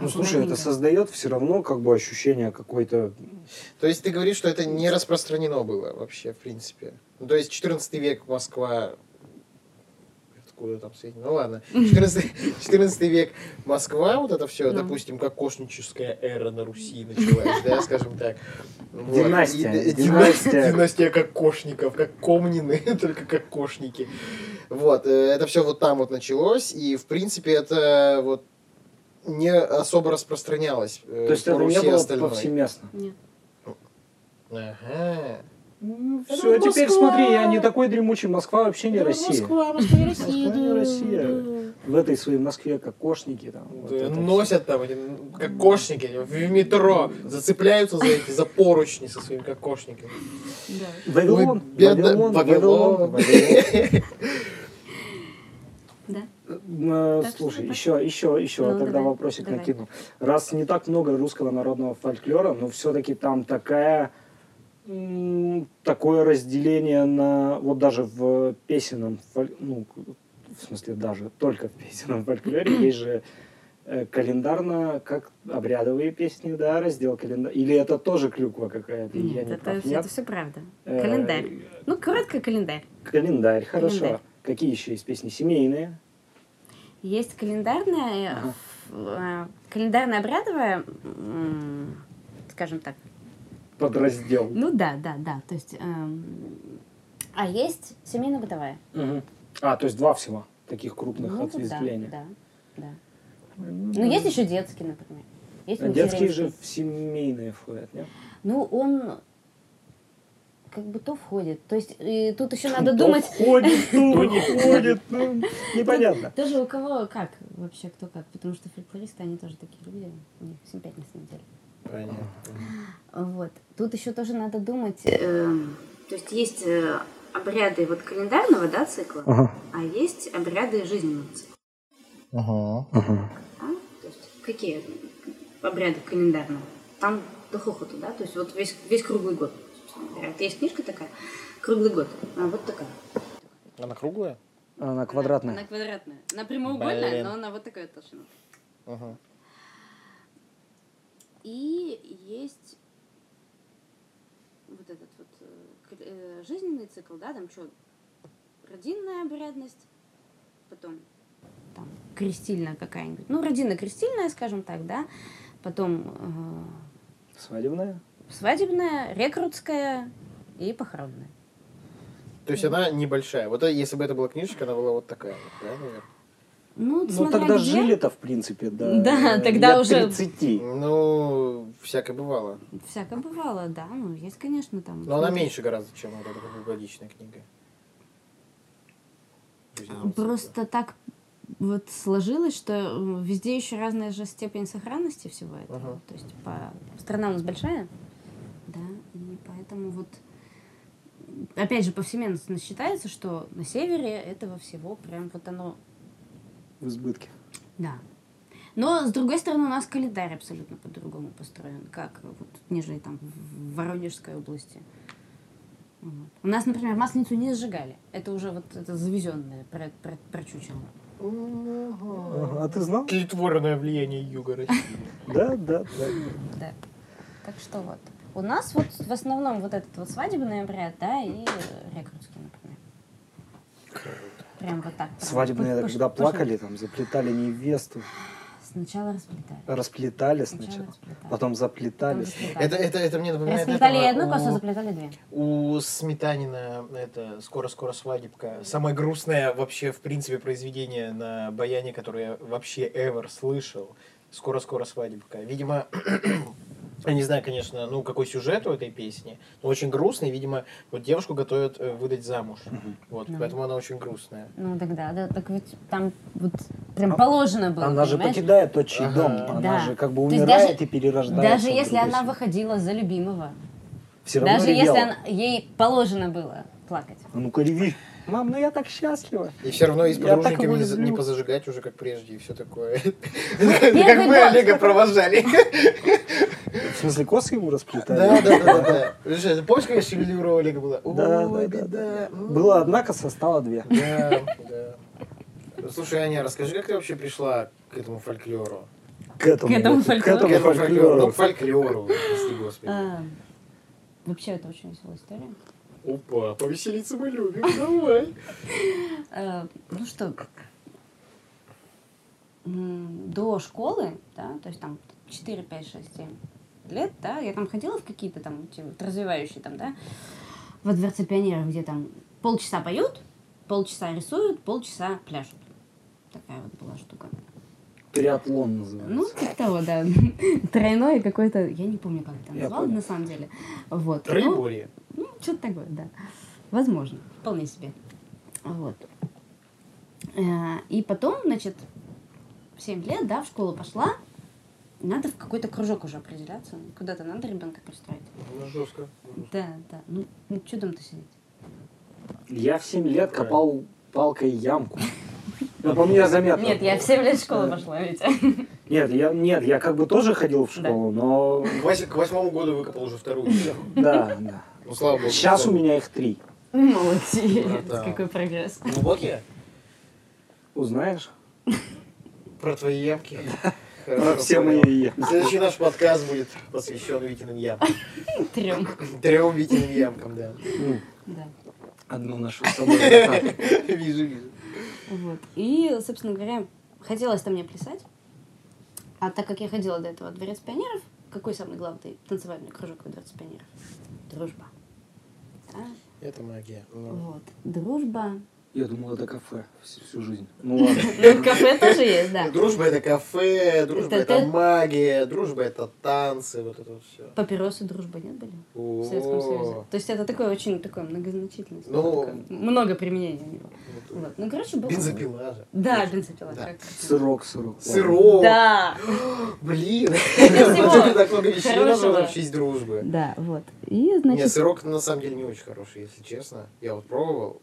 Ну слушай, это создает все равно как бы ощущение какой-то... То есть ты говоришь, что это не распространено было вообще, в принципе. Ну, то есть 14 век Москва... Откуда там сведения? Ну ладно. 14, 14 век Москва, вот это все, Ну. допустим, как космическая эра на Руси началась, да, скажем так. Вот. Династия, И- и- династия. Династия кокошников, как комнины, только как кошники. Вот, э, это все вот там вот началось, и, в принципе, это вот не особо распространялось э, То есть это не Руси было остальной. повсеместно. Нет. Ага. Все, теперь смотри, я не такой дремучий. Москва вообще не Россия. Москва, Москва и Москва не Россия. В этой своей Москве кокошники там. Да, это Носят там эти кокошники в метро, зацепляются за эти, за поручни со своими кокошниками. Да. Вавилон, Вавилон, Вавилон. Вавилон, Вавилон. Да. Э, Слушай, еще, еще, еще Ну, тогда давай, вопросик давай. накину. Раз не так много русского народного фольклора, но все-таки там такая такое разделение на вот даже в песенном ну в смысле даже только в песенном фольклоре есть же э, календарно как обрядовые песни, да, раздел календарь. Или это тоже клюква какая-то? я Нет, не это, прав, нет? это все правда. Э, Календарь. Ну, коротко календарь. Календарь, хорошо. Календарь. Какие еще есть песни? Семейные? Есть календарная, Ага. э, календарная обрядовая, м, скажем так. Подраздел. Ну да, да, да. То есть, эм, а есть семейно-бытовая. Мгм. А, то есть два всего таких крупных Ну, да, ответвления. да, да. Ну, есть еще детский, например. Есть А материнский. же в семейные входят, нет? Ну, он как бы то входит. То есть и тут еще надо То думать. входит, то не входит. ну, Непонятно. Тоже у кого как вообще, кто как. Потому что фольклористы, они тоже такие люди. У них на самом деле. Понятно. Вот. Тут еще тоже надо думать. эм, то есть есть э, обряды вот календарного да, цикла, Ага. а есть обряды жизненного цикла. Ага. Ага. да? То есть какие обряды календарного? Там до хохоту, да? То есть вот весь, весь круглый год. Вот есть книжка такая, круглый год. А вот такая. Она круглая? Она квадратная. Она квадратная. Она прямоугольная, Блин. но она вот такая толщина. Ага. И есть вот этот вот э, э, жизненный цикл, да, там что, родинная обрядность, потом там крестильная какая-нибудь, ну, родинно-крестильная, скажем так, да, потом Свадебная? э, свадебная, рекрутская и похоронная. То есть она небольшая. Вот э, если бы это была книжечка, она была вот такая, да, наверное? Ну, Ну тогда где. жили-то, в принципе, да. Да, тогда лет уже- 30. Ну, всякое бывало. Всякое бывало, да, ну, есть, конечно, там... Но она меньше гораздо, чем вот эта круглогодичная книга. Просто так вот сложилось, что э, везде еще разная же степень сохранности всего этого. Ага. То есть по... страна у нас большая, да, и поэтому вот опять же повсеместно считается, что на севере этого всего прям вот оно, В избытке. да. Но, с другой стороны, у нас календарь абсолютно по-другому построен, как вот, нежели там в Воронежской области. Вот. У нас, например, масленицу не сжигали. Это уже вот это завезенное про, про, прочучело. Ага, А ты знал? Тлетворное влияние юга России. Да, да, да. Да. Так что вот. У нас вот в основном вот этот вот свадебный обряд, да, и рекрутский, например. Прям вот так. Свадебные, пуш- когда пуш- плакали, там, заплетали невесту, Сначала расплетали. расплетали Сначала сначала, расплетали. потом заплетали. Потом расплетали. Это, это, это мне напоминает Расплетали этого, одну косу, у- заплетали две. У Сметанина это «Скоро-скоро свадебка». Самое грустное вообще, в принципе, произведение на баяне, которое я вообще ever слышал. «Скоро-скоро свадебка». Видимо, я не знаю, конечно, ну, какой сюжет у этой песни, но очень грустный. Видимо, вот девушку готовят э, выдать замуж. Вот, Ну. поэтому она очень грустная. Ну тогда, да, так ведь там вот прям положено было, Она же понимаешь? покидает отчий Ага. дом, она Да. же как бы То есть умирает даже- и перерождается. Даже если она семье. выходила за любимого, Все равно даже если ревела. она, ей положено было плакать. А ну-ка реви. Мам, ну я так счастлива. И все равно и с подружниками не, за- не позажигать уже, как прежде, и все такое. Как мы. Олега провожали. В смысле, косы ему расплетали? Да, да, да, да, ты помнишь, когда шевелюра у Олега была? Да, да, да. Была одна коса, стала две. Да, да. Слушай, Аня, расскажи, как ты вообще пришла к этому фольклору? К этому, К этому вот, фольклору. К этому фольклору. Ну, фольклору. к фольклору, господи. А, вообще это очень веселая история. Опа, повеселиться мы любим, давай. Э, ну что, до школы, да, то есть там 4, 5, 6, 7 лет, да, я там ходила в какие-то там развивающие там, да, во дворце пионеров, где там полчаса поют, полчаса рисуют, полчаса пляшут. Такая вот была штука. Триатлон Ну, называется. типа того, да. Тройной какой-то, я не помню, как это назвал, понял. на самом деле. Вот. Ну, Рыбури. ну, что-то такое, да. Возможно, вполне себе. Вот. Э, И потом, значит, в 7 лет, да, в школу пошла. Надо в какой-то кружок уже определяться. Куда-то надо ребенка пристроить. Ну, жестко. Да, да. Ну, ну что там-то сидеть? Я в 7 лет копал палкой ямку. Это по мне заметно. Нет, я в 7 лет в школу пошла, Витя. Нет, я, нет, я как бы тоже ходил в школу, но... К вось- К восьмому году выкопал уже вторую. Да, да. Ну, слава богу. Сейчас у меня их три. Молодец, Да. какой прогресс. Глубокие? Узнаешь? Про твои ямки? Про все мои ямки. Следующий наш подкаст будет посвящен Витиным ямкам. Трем. Трем Витиным ямкам, да. Ну, Да. Одну нашу с собой. Вижу, вижу. Вот. И, собственно говоря, хотелось-то мне плясать. А так как я ходила до этого в Дворец пионеров, какой самый главный танцевальный кружок во Дворце пионеров? Дружба. Да? Это магия. Ну. Вот. Дружба. Я думал, это кафе всю всю жизнь. Ну ладно. Ну, кафе тоже есть, да. Дружба это кафе, дружба Это магия, дружба это танцы, вот это вот все. Папиросы дружба нет были в Советском Союзе? То есть это такое очень такое многозначительное слово, Ну, много применений у него. Вот. Ну, короче, был... Бензопила же. Да, бензопила. Да. Сырок, сырок. Сырок. Да, Блин. это так много вещей надо в честь дружбы. да, вот. И, Нет, значит, сырок на самом деле не очень хороший, если честно. Я вот пробовал.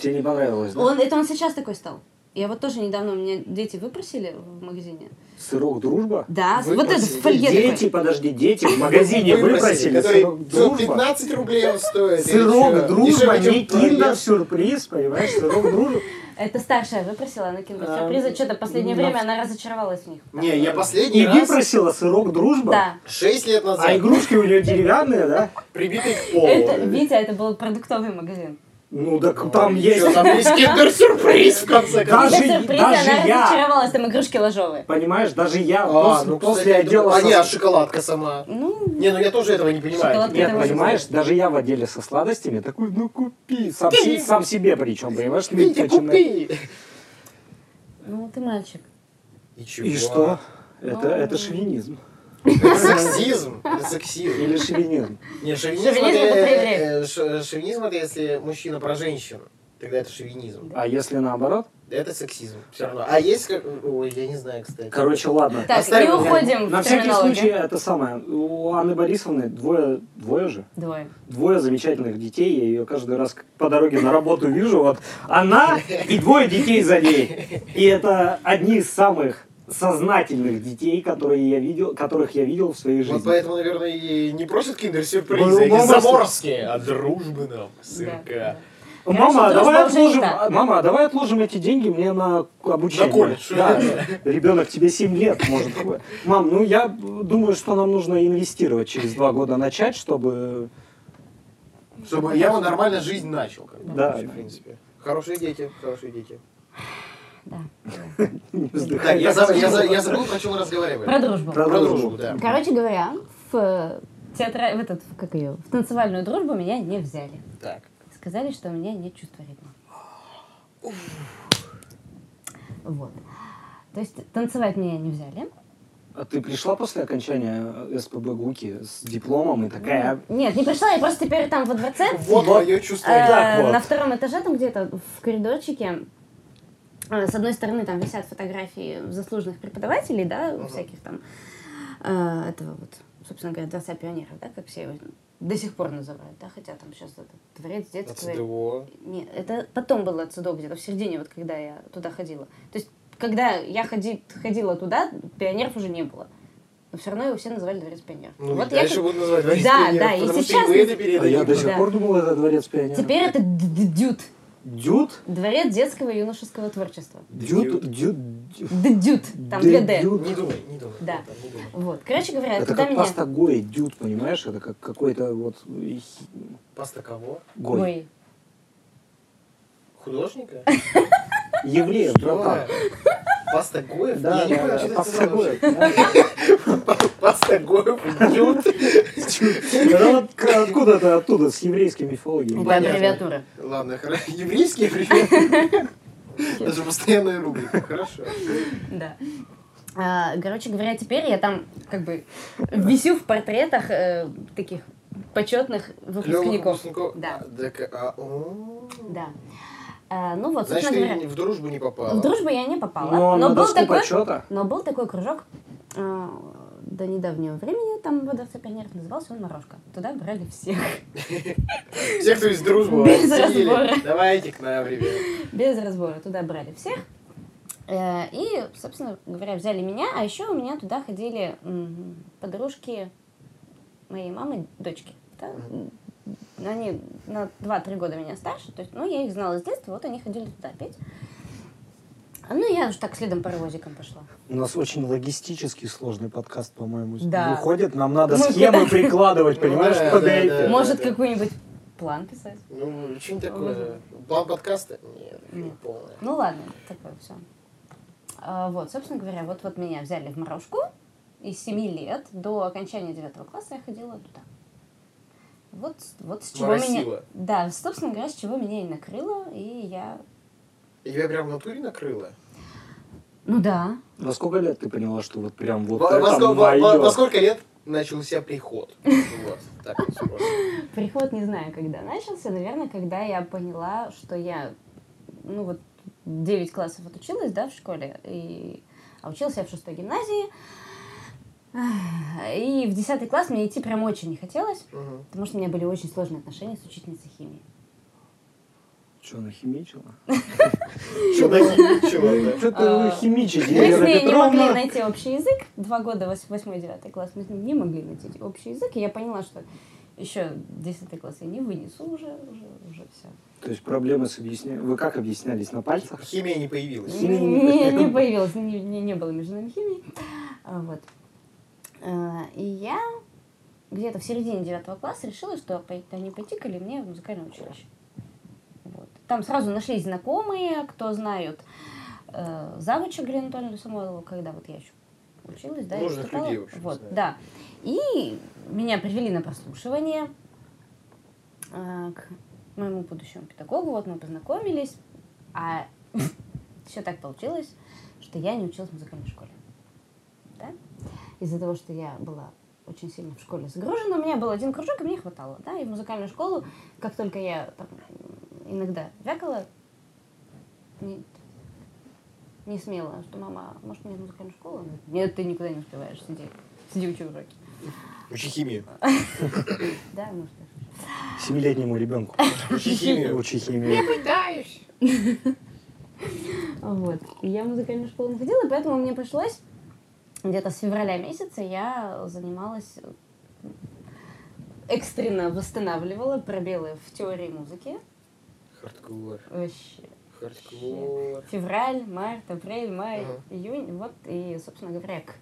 Тебе не понравилось, да? он, это он сейчас такой стал. Я вот тоже недавно, у меня дети выпросили в магазине. Сырок дружба? Да, вот это Выпросили. в фольге Дети, такой. подожди, дети в магазине выпросили который сырок дружба. 15 рублей он стоит. Сырок дружба, не киндер-сюрприз, понимаешь? Сырок дружба. Это старшая выпросила на киндер А, сюрпризы. Что-то в последнее на- время она разочаровалась в них. Не, я последний И раз выпросила сырок дружба? Да. 6 лет назад А игрушки у нее деревянные, да? прибитый к полу. Это, Витя, это был продуктовый магазин. Ну, так там есть... Там есть киндер-сюрприз, в конце концов. Даже- Киндер сюрприз, даже она я. разочаровалась, там игрушки ложовые. Понимаешь, даже я А, после, ну, после кстати, отдела... А не, а шоколадка сама. Ну, Не, ну я тоже этого не понимаю. Шоколадка Нет, понимаешь, даже я в отделе со сладостями такой, ну купи, сам, се- сам себе причем, понимаешь, начинают- купи. ну ты мальчик. И чего? И что? Это, Ну. это шовинизм. Это сексизм. Это сексизм. Или шовинизм. Не, шовинизм, Шовинизм это это, проявление. э, ш- шовинизм это если мужчина про женщину. Тогда это шовинизм. А если наоборот? Это сексизм. Все равно. А есть как... Ой, я не знаю, кстати. Короче, ладно. Так, Оставим его. уходим На в всякий случай, это самое, у Анны Борисовны двое, двое же, Двое. двое замечательных детей, я ее каждый раз по дороге на работу вижу, вот она и двое детей за ней. И это одни из самых сознательных детей, которые я видел, которых я видел в своей Вот жизни. поэтому, наверное, и не просят киндер-сюрпризы, мама- заморские, а дружбы нам, сырка. Мама, а Хорошо, давай отложим, мама, давай отложим эти деньги мне на обучение. На колледж. Да, ребенок тебе 7 лет, может. Мам, ну я думаю, что нам нужно инвестировать через два года начать, чтобы... Чтобы я бы нормально жизнь начал. Как бы, Да. в принципе. Хорошие дети, хорошие дети. Да. Я, забыл, про чем мы разговаривали. Про дружбу. Про дружбу. да. Короче говоря, в театра... в этот, как ее, в танцевальную дружбу меня не взяли. Так. Сказали, что у меня нет чувства ритма. Вот. То есть танцевать меня не взяли. А ты пришла после окончания СПБ ГУКи с дипломом и такая... Нет, не пришла, я просто теперь там во дворце. Вот Вот. мое чувство. э. На втором этаже, там где-то в коридорчике, э, с одной стороны там висят фотографии заслуженных преподавателей, да, всяких там, э, этого вот, собственно говоря, Дворца пионеров, да, как все его до сих пор называют, да, хотя там сейчас этот дворец детского... ЦДО. Нет, это потом было ЦДО где-то в середине, вот когда я туда ходила. То есть, когда я ходи, ходила туда, пионеров уже не было. Но все равно его все называли дворец пионеров. Ну, вот дальше как- будут называть дворец Да, пионеров, да, и что сейчас- вы это. А я до сих Да. пор думал, это дворец пионеров. Теперь это д- д- дют. Дюд? Дворец детского и юношеского творчества. Дюд? Дюд? дюд. Дют. Там две Д. Дюд. Не думай, не думай. Да. Вот. Короче говоря, Это туда как меня... паста Гой, дюд, понимаешь? Это как какой-то вот Паста кого? Гой. Ой. Художника? Евреев, братан. Паста Гоев? Да, да, паста Гоев. Паста Гоев? Это откуда-то оттуда, с еврейской. Это Понятно. аббревиатура. Ладно. Еврейский привет. Даже постоянная рубрика. Хорошо. Да. А, короче говоря, теперь я там как бы висю в портретах э, таких почетных выпускников. Да. А, а. Да. А, ну вот, Значит, ты говоря, в дружбу не попала. в дружбу я не попала. Но но, на был такой, почета. но был такой кружок э, до недавнего времени, там во Дворце пионеров назывался он «Морожка». Туда брали всех. Все, кто из дружбы, Без разбора. Давайте к нам, ребят. Без разбора. Туда брали всех. Э, И, собственно говоря, взяли меня, а еще у меня туда ходили подружки моей мамы, дочки. да. Они на 2-3 года меня старше, то есть, ну, я их знала с детства, вот они ходили туда петь. А, Ну, я уж так следом паровозиком пошла. У нас очень логистически сложный подкаст, по-моему, Да. выходит. Нам надо Мы схемы прикладывать, Ну понимаешь. Может, какой-нибудь план писать? Ну, что такое? План подкаста? Нет, Нет. полное. Ну ладно, такое все. вот, собственно говоря, вот, вот меня взяли в морожку, и с 7 лет до окончания 9 класса я ходила туда. Вот, вот с чего меня... Да, собственно говоря, с чего меня и накрыло, и я... И Тебя прям в натуре накрыло? Ну да. Во сколько лет ты поняла, что вот прям вот Во, во это сколько, во- во- во сколько лет начался приход? Вот, так вот. Приход не знаю, когда начался. Наверное, когда я поняла, что я, ну вот, 9 классов отучилась, да, в школе, и... а училась я в шестой гимназии. И в 10 класс мне идти прям очень не хотелось, Мгм. потому что у меня были очень сложные отношения с учительницей химии. Что, нахимичила? Чё нахимичила, да? Что ты А, химичите, Мы с ней не могли найти общий язык. Два года, 8-9 класс, мы с ней не могли найти общий язык. И я поняла, что еще 10 класс я не вынесу уже, уже, уже все. То есть проблемы с объяснением. Вы как объяснялись на пальцах? Химия не появилась. Химия не Не, появилась. не не, не, было между нами химии. А, Вот. А, И я где-то в середине девятого класса решила, что пой- а не пойти-ка ли мне в музыкальное училище. Там сразу нашлись знакомые, кто знают э, завуча Галину Анатольевну Самойлову, когда вот я еще училась, да, и Нужных выступала. людей, общем, Вот, знаю. да. И меня привели на прослушивание э, к моему будущему педагогу, вот мы познакомились, а все так получилось, что я не училась в музыкальной школе. Да? Из-за того, что я была очень сильно в школе загружена, у меня был один кружок, и мне хватало, да, и в музыкальную школу, как только я там иногда вякала, не, не смело, что мама, может, мне в музыкальную школу? Нет, ты никуда не успеваешь, сиди, сиди учи уроки. Учи химию. Да, ну что ж. Семилетнему ребенку. Учи химию. Учи химию. Пытаюсь. Вот. Я в музыкальную школу не ходила, поэтому мне пришлось где-то с февраля месяца я занималась экстренно восстанавливала пробелы в теории музыки. Хардкор. Вообще. Хардкор. Февраль, март, апрель, май, Ага. июнь. Вот, и, собственно говоря, к,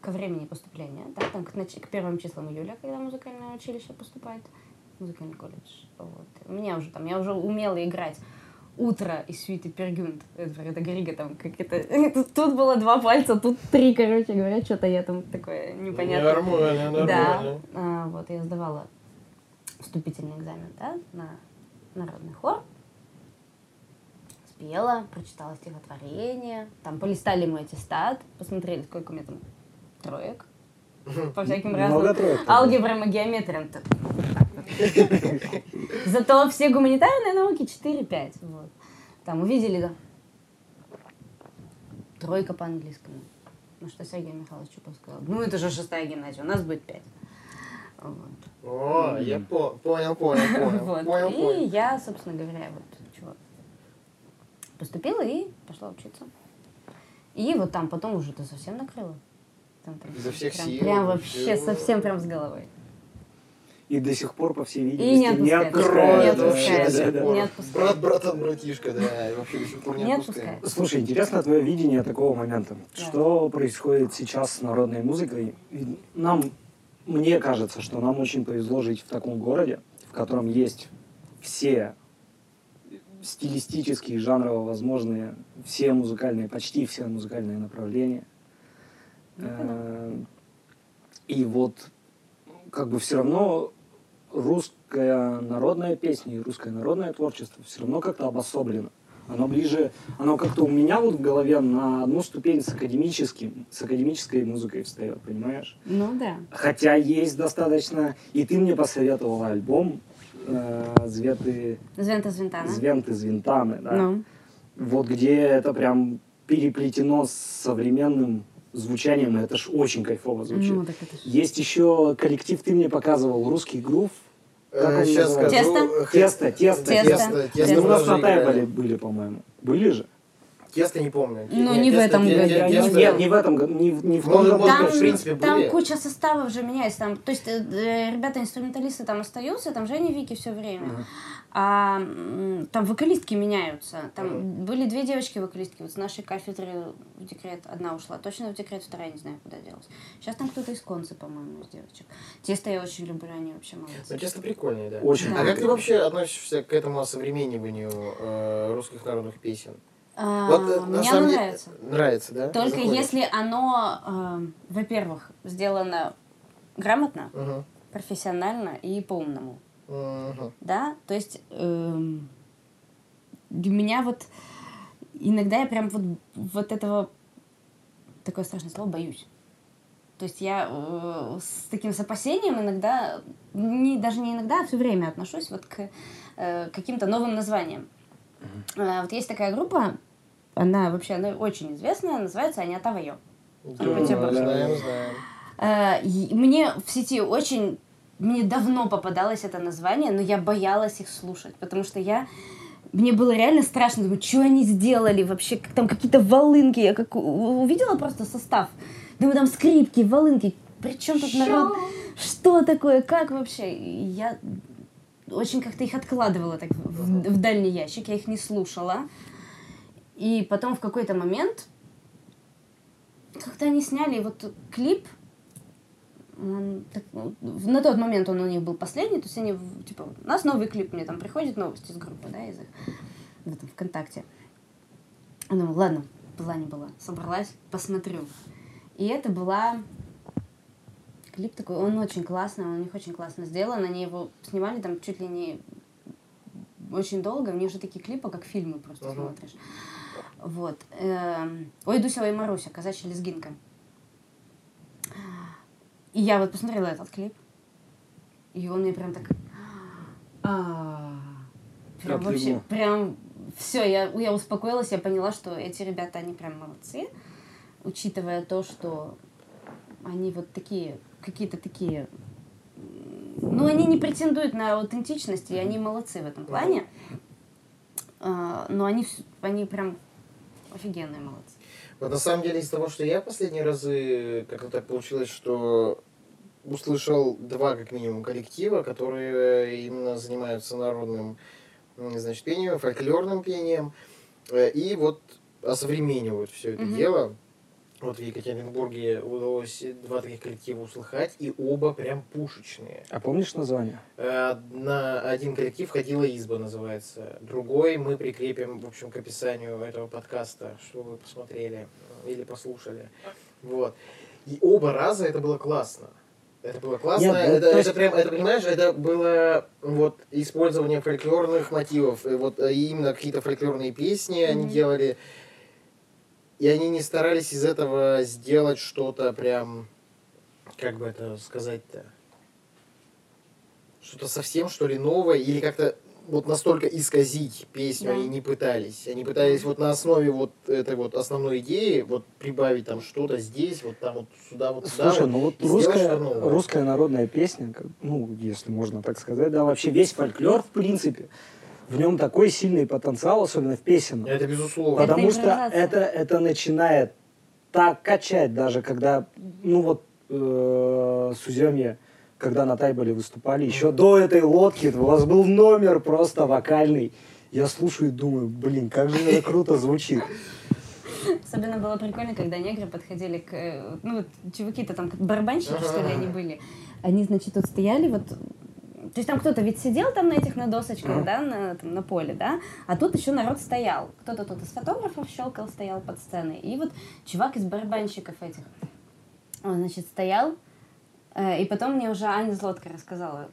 ко времени поступления, да, там к, нач- к первым числам июля, когда музыкальное училище поступает, музыкальный колледж. Вот. У меня уже там, я уже умела играть утро из свиты Пергюнд. Это, это Грига там как это... Тут, было два пальца, тут три, короче говоря, что-то я там такое непонятное. Нормально, Да, нормально. а, вот я сдавала вступительный экзамен, да, на народный хор. Спела, прочитала стихотворение, там полистали мой аттестат, посмотрели, сколько у меня там троек по всяким разным троек алгебрам и геометриям. Зато все гуманитарные науки 4-5. Вот. Там увидели, да, тройка по английскому. Ну что Сергей Михайлович Чупов сказал, ну это же шестая гимназия, у нас будет пять. Вот. О, я по- понял, понял, понял. Вот. Понял, И понял. я, собственно говоря, вот чего, поступила и пошла учиться. И вот там потом уже ты совсем накрыла. Там, там Изо всех прям, сил, Прям вообще. вообще совсем прям с головой. И до сих пор, по всей И видимости, не отпускает. Не вообще до отпускает. сих да, пор. Не отпускает. Брат, братан, братишка, да, и вообще до сих пор не Не отпускает. отпускает. Слушай, интересно твое видение такого момента. Да. Что происходит сейчас с народной музыкой? И Нам, мне кажется, что нам очень повезло жить в таком городе, в котором есть все стилистические, жанрово возможные, все музыкальные, почти все музыкальные направления. Э, И вот как бы все равно русская народная песня и русское народное творчество все равно как-то обособлено. Оно ближе, оно как-то у меня вот в голове на одну ступень с академическим, с академической музыкой встает, понимаешь? Ну да. Хотя есть достаточно, и ты мне посоветовал альбом э, «Зветы, Звента Звентана. Звенты Звентаны», да? Ну. Вот где это прям переплетено с современным звучанием, это ж очень кайфово звучит. Ну, так это ж- Есть еще коллектив, ты мне показывал, русский грув. Сейчас называется? скажу. Тесто? Тесто, тесто, Тесто. Тесто, Тесто. У нас тоже на. Тайболе были, по-моему. Были же? Тесто не помню. Ну, не в этом году. Нет, не в этом году, не, в- не в том году. Там, в принципе, там были. куча составов же меняется. Там, то есть э, э, ребята-инструменталисты там остаются, там Женя Вики все время. А м, там вокалистки меняются. Там были две девочки-вокалистки. Вот с нашей кафедры в декрет одна ушла. Точно в декрет, вторая не знаю, куда делась. Сейчас там кто-то из конца, по-моему, из девочек. Тесто я очень люблю, они вообще молодцы. Ну, тесто прикольное, да. Очень. А как ты вообще относишься к этому осовремениванию э, русских народных песен? А, Вот, э, мне оно деле- нравится. Нравится, да? Только Заходит? если оно, э, во-первых, сделано грамотно, Мгм. профессионально и по-умному. Мгм. да, то есть эм, для меня вот иногда я прям вот, вот этого, такое страшное слово, боюсь. То есть я э, с таким с опасением иногда, не, даже не иногда, а все время отношусь вот к э, каким-то новым названиям. Э, вот есть такая группа, она вообще она очень известная, называется «Анята Вайо». Да, Петербург. знаем, знаем. Э, Мне в сети очень, мне давно попадалось это название, но я боялась их слушать, потому что я, мне было реально страшно, думаю, что они сделали вообще, как там какие-то волынки, я как увидела просто состав, думаю, там скрипки, волынки, при чем тут народ, что такое, как вообще, И я очень как-то их откладывала так в, в дальний ящик, я их не слушала, и потом в какой-то момент как-то они сняли вот клип, он так, ну, на тот момент он у них был последний, то есть они, типа, у нас новый клип, мне там приходят новости из группы, да, из их, в этом ВКонтакте. Я думаю, ладно, была не была, собралась, посмотрю. И это была клип такой, он очень классный, он у них очень классно сделан, они его снимали там чуть ли не очень долго, у них же такие клипы, как фильмы просто Мгм. смотришь. Вот. Эм, Ой, Дуся и Маруся, казачья лезгинка. И я вот посмотрела этот клип, и он мне прям так... а, Прям вообще, прям все, я, я успокоилась, я поняла, что эти ребята, они прям молодцы, учитывая то, что они вот такие, какие-то такие... Ну, они не претендуют на аутентичность, и они молодцы в этом плане. А, Но они, они прям офигенные молодцы. Вот на самом деле из того, что я последние разы, как-то так получилось, что услышал два, как минимум, коллектива, которые именно занимаются народным, м, значит, пением, фольклорным пением, э, и вот осовременивают все это Мгм. дело. Вот в Екатеринбурге удалось два таких коллектива услыхать, и оба прям пушечные. А помнишь название? Э, На один коллектив «Ходила изба» называется. Другой мы прикрепим, в общем, к описанию этого подкаста, чтобы вы посмотрели э, или послушали. Вот. И оба раза это было классно. Это было классно. Нет, это, то есть- это прям, это, понимаешь, это было вот использование фольклорных мотивов. И вот э, именно какие-то фольклорные песни они делали. И они не старались из этого сделать что-то прям, как бы это сказать-то, что-то совсем, что ли, новое, или как-то вот настолько исказить песню Да. они не пытались. Они пытались вот на основе вот этой вот основной идеи вот прибавить там что-то здесь, вот там вот сюда, вот сюда. Слушай, вот, ну вот русская, русская народная песня, ну, если можно так сказать, да, вообще весь фольклор, в принципе, в нем такой сильный потенциал, особенно в песенном. Это безусловно. Это Потому что импровизация. это, это начинает так качать даже, когда, ну вот, э, Суземье, когда на Тайболе выступали, еще до этой лодки у вас был номер просто вокальный. Я слушаю и думаю, блин, как же это круто звучит. Особенно было прикольно, когда негры подходили к... э, Ну, вот чуваки-то там барабанщики, что ли, они были. Они, значит, тут стояли, вот... То есть там кто-то ведь сидел там на этих, на досочках, да, на, там, на поле, да, а тут еще народ стоял. Кто-то тут из фотографов щелкал, стоял под сценой. И вот чувак из барабанщиков этих, он, значит, стоял, э, и потом мне уже Аня Злотка рассказала.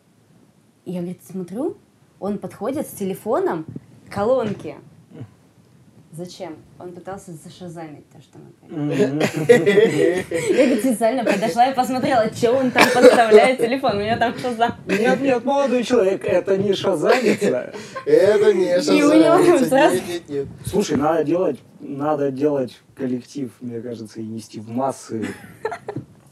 Я, говорит, смотрю, он подходит с телефоном к колонке. Зачем? Он пытался зашазамить то, что мы поем. Я специально подошла и посмотрела, что он там подставляет телефон. У меня там шазам. Нет, нет, молодой человек, это не шазамится. Это не Нет, нет, нет. Слушай, надо делать, надо делать коллектив, мне кажется, и нести в массы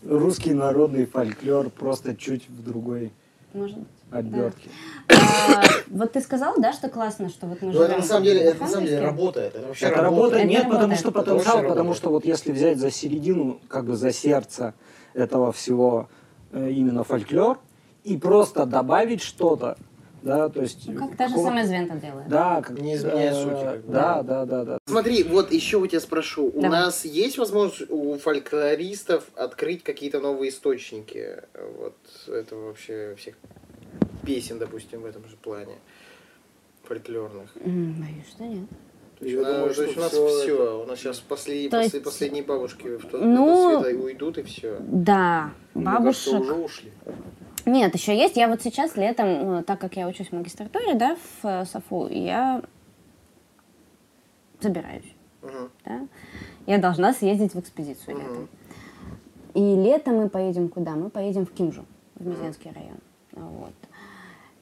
русский народный фольклор просто чуть в другой Может быть. Обертке. А, Вот ты сказал, да, что классно, что вот мы Ну, это на самом деле, это на самом деле работает. Это вообще Это работает, Это нет, не потому работает. что Это потенциал, потому работает. что вот если взять за середину, как бы за сердце этого всего э, именно фольклор, и просто добавить что-то, да, то есть... Ну, Как та же самая Звента делает. Да, как, Не изменяя э, сути, как бы. Да, да, да, да. Смотри, вот еще у тебя спрошу. У Давай. нас есть возможность у фольклористов открыть какие-то новые источники вот этого вообще всех песен, допустим, в этом же плане фольклорных? Боюсь, что нет. Я у нас- думаю, то есть что у нас все, у нас сейчас после, То после- есть- последние бабушки в тот Ну, света уйдут и все. Да, кажется, бабушек. уже ушли. Нет, еще есть. Я вот сейчас летом, э, так как я учусь в магистратуре, да, в э, САФУ, я собираюсь, да. Я должна съездить в экспедицию летом. И летом мы поедем куда? Мы поедем в Кимжу, в Мезенский район. Вот.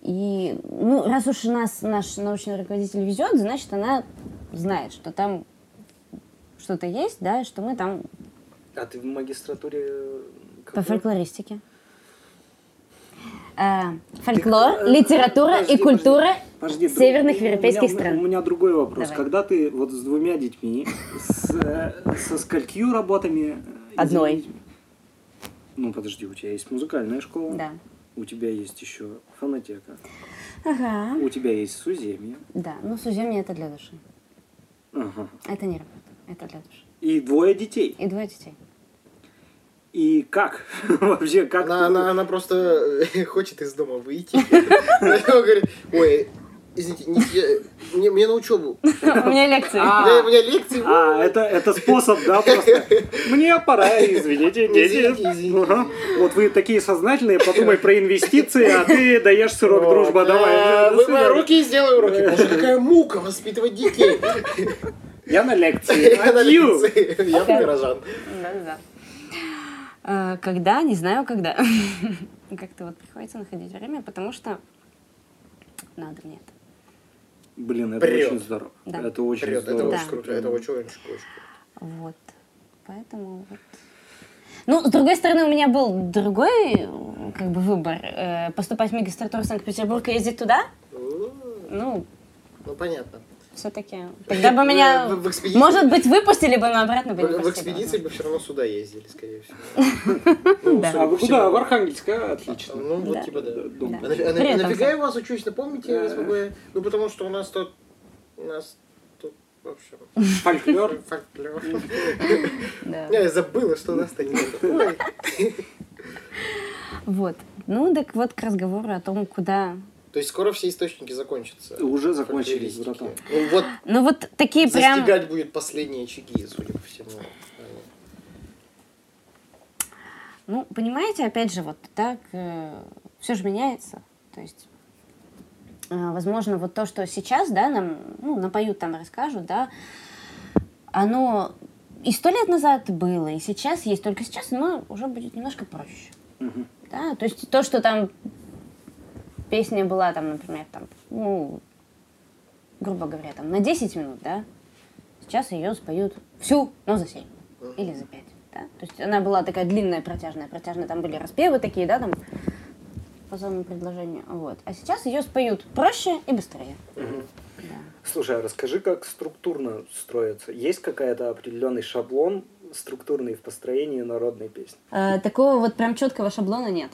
И, ну, раз уж нас наш научный руководитель везет, значит, она знает, что там что-то есть, да, и что мы там А ты в магистратуре... э, по какой? фольклористике. Э, фольклор, Ты, э, литература подожди, и культура Подожди, друг- северных у меня- европейских У стран. меня другой вопрос. Давай. Когда ты вот с двумя детьми, с, э, со сколькими работами? Одной. Ну, подожди, у тебя есть музыкальная школа, Да. У тебя есть еще фонотека, Ага. у тебя есть суземье, Да, ну суземье это для души. ага. Это не работа, это для души. и двое детей. И двое детей. И как? Вообще, как? Она, она, она просто э, хочет из дома выйти. Она говорит, ой, извините, не- я- мне, мне на учебу. У меня лекции. А. Да, у меня лекции. А, это, это способ, да, просто. Мне пора, извините, дети. Вот вы такие сознательные, подумай про инвестиции, а ты даешь сырок дружба, да, давай. до Вымой руки и сделай уроки. Боже, какая мука воспитывать детей. Я на лекции. Я на лекции. Я горожан. Э, Когда? Не знаю, когда. Как-то вот приходится находить время, потому что надо мне это. Блин, это Прет. очень здорово. Да. Это очень Прет, это здорово. Да. очень круто. Это очень, очень круто. Вот. Поэтому вот. Ну, с другой стороны, у меня был другой как бы выбор. э, Поступать в магистратуру Санкт-Петербурга и ездить туда. Ну, Ну, понятно. Все-таки. Тогда бы меня, В- в экспедиции- может быть, выпустили бы, но обратно бы не В, в экспедиции бы все равно сюда ездили, скорее всего. Ну, А вы куда? В Архангельск, а? Отлично. Ну, вот типа да. А, а нафига я вас учусь, напомните, Э. СПБ? Ну, потому что у нас тут... У нас тут В общем, Фольклор. фольклор. Да. Я забыла, что у нас-то не было. Ой. Вот. Ну, так вот к разговору о том, куда... То есть скоро все источники закончатся. Уже закончились, братан. Ну вот Ну, вот такие прям... застигать будет последние очаги, судя по всему. Ну, понимаете, опять же, вот так все же меняется. То есть, э, возможно, вот то, что сейчас, да, нам, ну, напоют там, расскажут, да, оно и сто лет назад было, и сейчас есть, только сейчас оно уже будет немножко проще. Мгм. Да, то есть то, что там песня была, там, например, там, ну, грубо говоря, там, на 10 минут, да, сейчас ее споют всю, но за 7 или за 5, да. То есть она была такая длинная, протяжная, протяжная, там были распевы такие, да, там, по самому предложению, вот. А сейчас ее споют проще и быстрее. Да. Слушай, а расскажи, как структурно строится. Есть какая-то определенный шаблон структурный в построении народной песни? Э, такого вот прям четкого шаблона нет.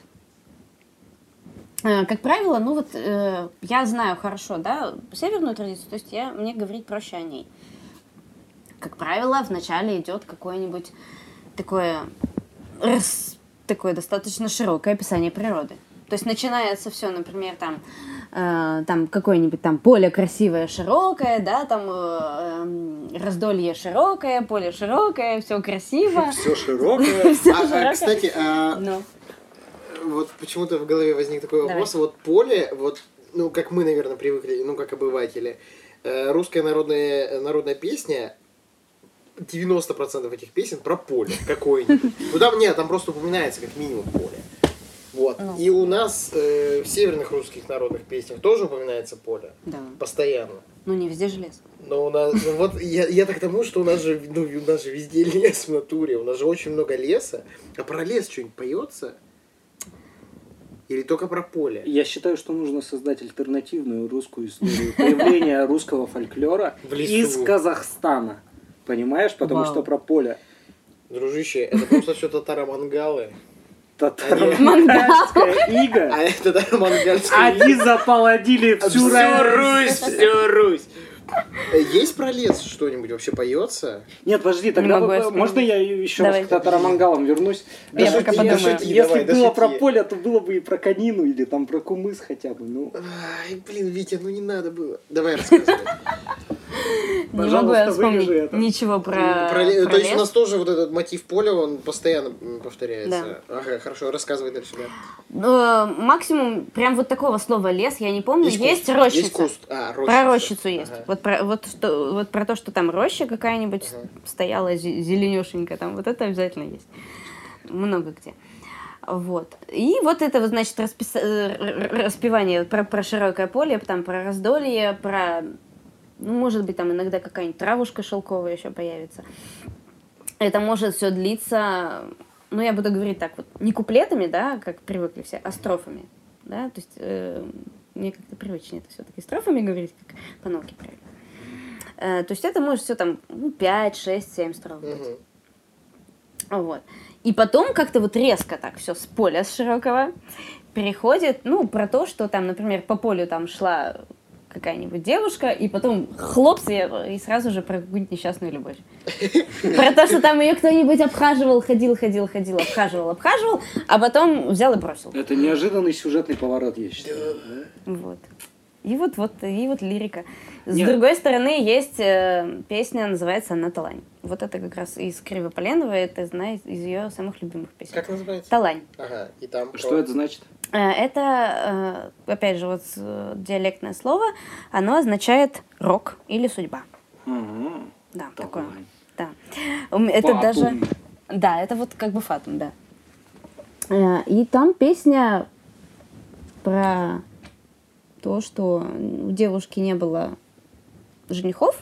Э, Как правило, ну вот э, я знаю хорошо, да, северную традицию, то есть я, мне говорить проще о ней. Как правило, вначале идет какое-нибудь такое, рас- такое достаточно широкое описание природы. То есть начинается все, например, там, э, там какое-нибудь там поле красивое, широкое, да, там э, эм, раздолье широкое, поле широкое, все красиво. Все широкое. А, а, широкое. кстати, а, Ну. Вот почему-то в голове возник такой Давай. вопрос. Вот поле, вот, ну, как мы, наверное, привыкли, ну, как обыватели, э, русская народная, народная песня, 90% этих песен про поле какое-нибудь. Ну, там нет, там просто упоминается как минимум поле. Вот. Ну. И у нас э, в северных русских народных песнях тоже упоминается поле. Да. Постоянно. Ну, не везде же лес. Но у нас, ну вот я, я так к тому, что у нас же, ну, у нас же везде лес в натуре, у нас же очень много леса, а про лес что-нибудь поется? Или только про поле? Я считаю, что нужно создать альтернативную русскую историю появления русского фольклора из Казахстана. Понимаешь? Потому что про поле. Дружище, это просто все татаро-мангалы. Татаро-монгольская А ига. это татаро-монгольская. Они заполонили всю Русь. всю Русь. Есть про лес что-нибудь вообще поется? Нет, подожди, тогда могу вы- я вспомнить. можно я еще раз Давай. к татаро-монголам вернусь? Я пока если- подумаю. Если Давай, было про поле, то было бы и про конину или там про кумыс хотя бы. Ну, Ай, блин, Витя, ну не надо было. Давай рассказывай. Не могу я вспомнить это. ничего про, Про про То есть у нас тоже вот этот мотив поля, он постоянно повторяется. Ага, хорошо, рассказывай дальше. да. Э, максимум прям вот такого слова лес, я не помню. Есть, куст. рощица. Есть куст. А, рощица. Про рощицу есть. Ага. Вот, про, вот, что, вот про то, что там роща какая-нибудь Ага. стояла зе- зеленешенькая, там вот это обязательно есть. Много где. Вот. И вот это, вот, значит, распис- э, распевание про, про широкое поле, там про раздолье, про... Ну, может быть, там иногда какая-нибудь травушка шелковая еще появится. Это может все длиться, ну, я буду говорить так вот, не куплетами, да, как привыкли все, а строфами, да, то есть э, мне как-то привычнее это все-таки строфами говорить, как по науке правильно. Э, то есть это может все там ну, 5, 6, 7 строф быть. Вот. И потом как-то вот резко так все с поля с широкого переходит, ну, про то, что там, например, по полю там шла какая-нибудь девушка, и потом хлопс, и, и сразу же про какую-нибудь несчастную любовь. Про то, что там ее кто-нибудь обхаживал, ходил, ходил, ходил, обхаживал, обхаживал, а потом взял и бросил. это неожиданный сюжетный поворот, я считаю. да? Вот. И вот, вот, и вот лирика. С Нет. другой стороны, есть э, песня, называется «Она Талань». Вот это как раз из Кривополенова, это одна из, из ее самых любимых песен. Как называется? Талань. Ага, и там про- Что это значит? Э, Это, э, опять же, вот диалектное слово, оно означает рок или судьба. Ага. Да, Талань. такое. Да. Это Фатум. даже... Да, это вот как бы фатум, да. Э, И там песня про то, что у девушки не было женихов,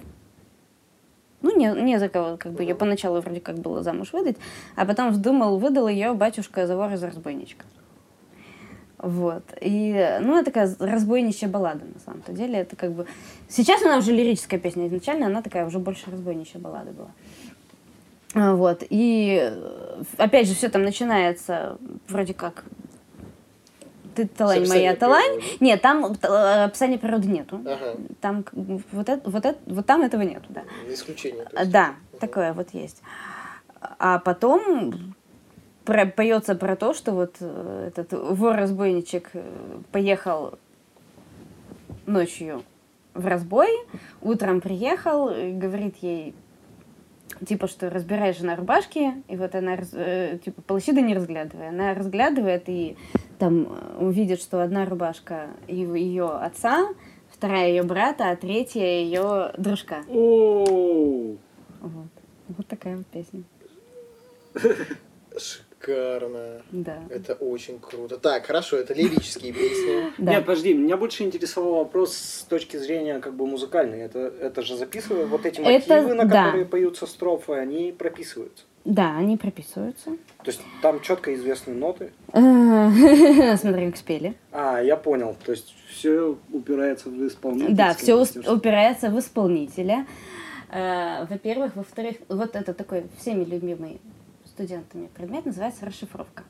ну, не, не за кого, как бы ее поначалу вроде как было замуж выдать, а потом вздумал, выдал ее батюшка за вора за разбойничка. Вот. И, ну, это такая разбойничья баллада, на самом-то деле. Это как бы... Сейчас она уже лирическая песня, изначально она такая уже больше разбойничья баллада была. А, Вот. И, э, опять же, все там начинается вроде как ты талань, моя талань. природы. Нет, там э, описания природы нету. Ага. Там вот, это, вот, это, вот там этого нету, да. Исключение. есть. Да, такое вот есть. А потом про- поется про то, что вот э, этот вор-разбойничек э, поехал ночью в разбой, утром приехал, говорит ей, типа, что разбирай жена рубашки, и вот она, э, типа, полощи да не разглядывая. Она разглядывает и там э, увидит, что одна рубашка ее отца, вторая ее брата, а третья ее дружка. О, Вот. Вот такая вот песня. Шикарно. Да. Это очень круто. Так, хорошо, это лирические песни. Да. Нет, подожди, меня больше интересовал вопрос с точки зрения как бы музыкальной. Это, это же записывают, вот эти Это- мотивы, на да. которые поются строфы, они прописываются. Да, они прописываются. То есть там четко известны ноты. Смотри, как спели. А, я понял. То есть все упирается в исполнение. Да, все упирается в исполнителя. Э, Во-первых, во-вторых, вот это такой всеми любимый студентами предмет называется расшифровка.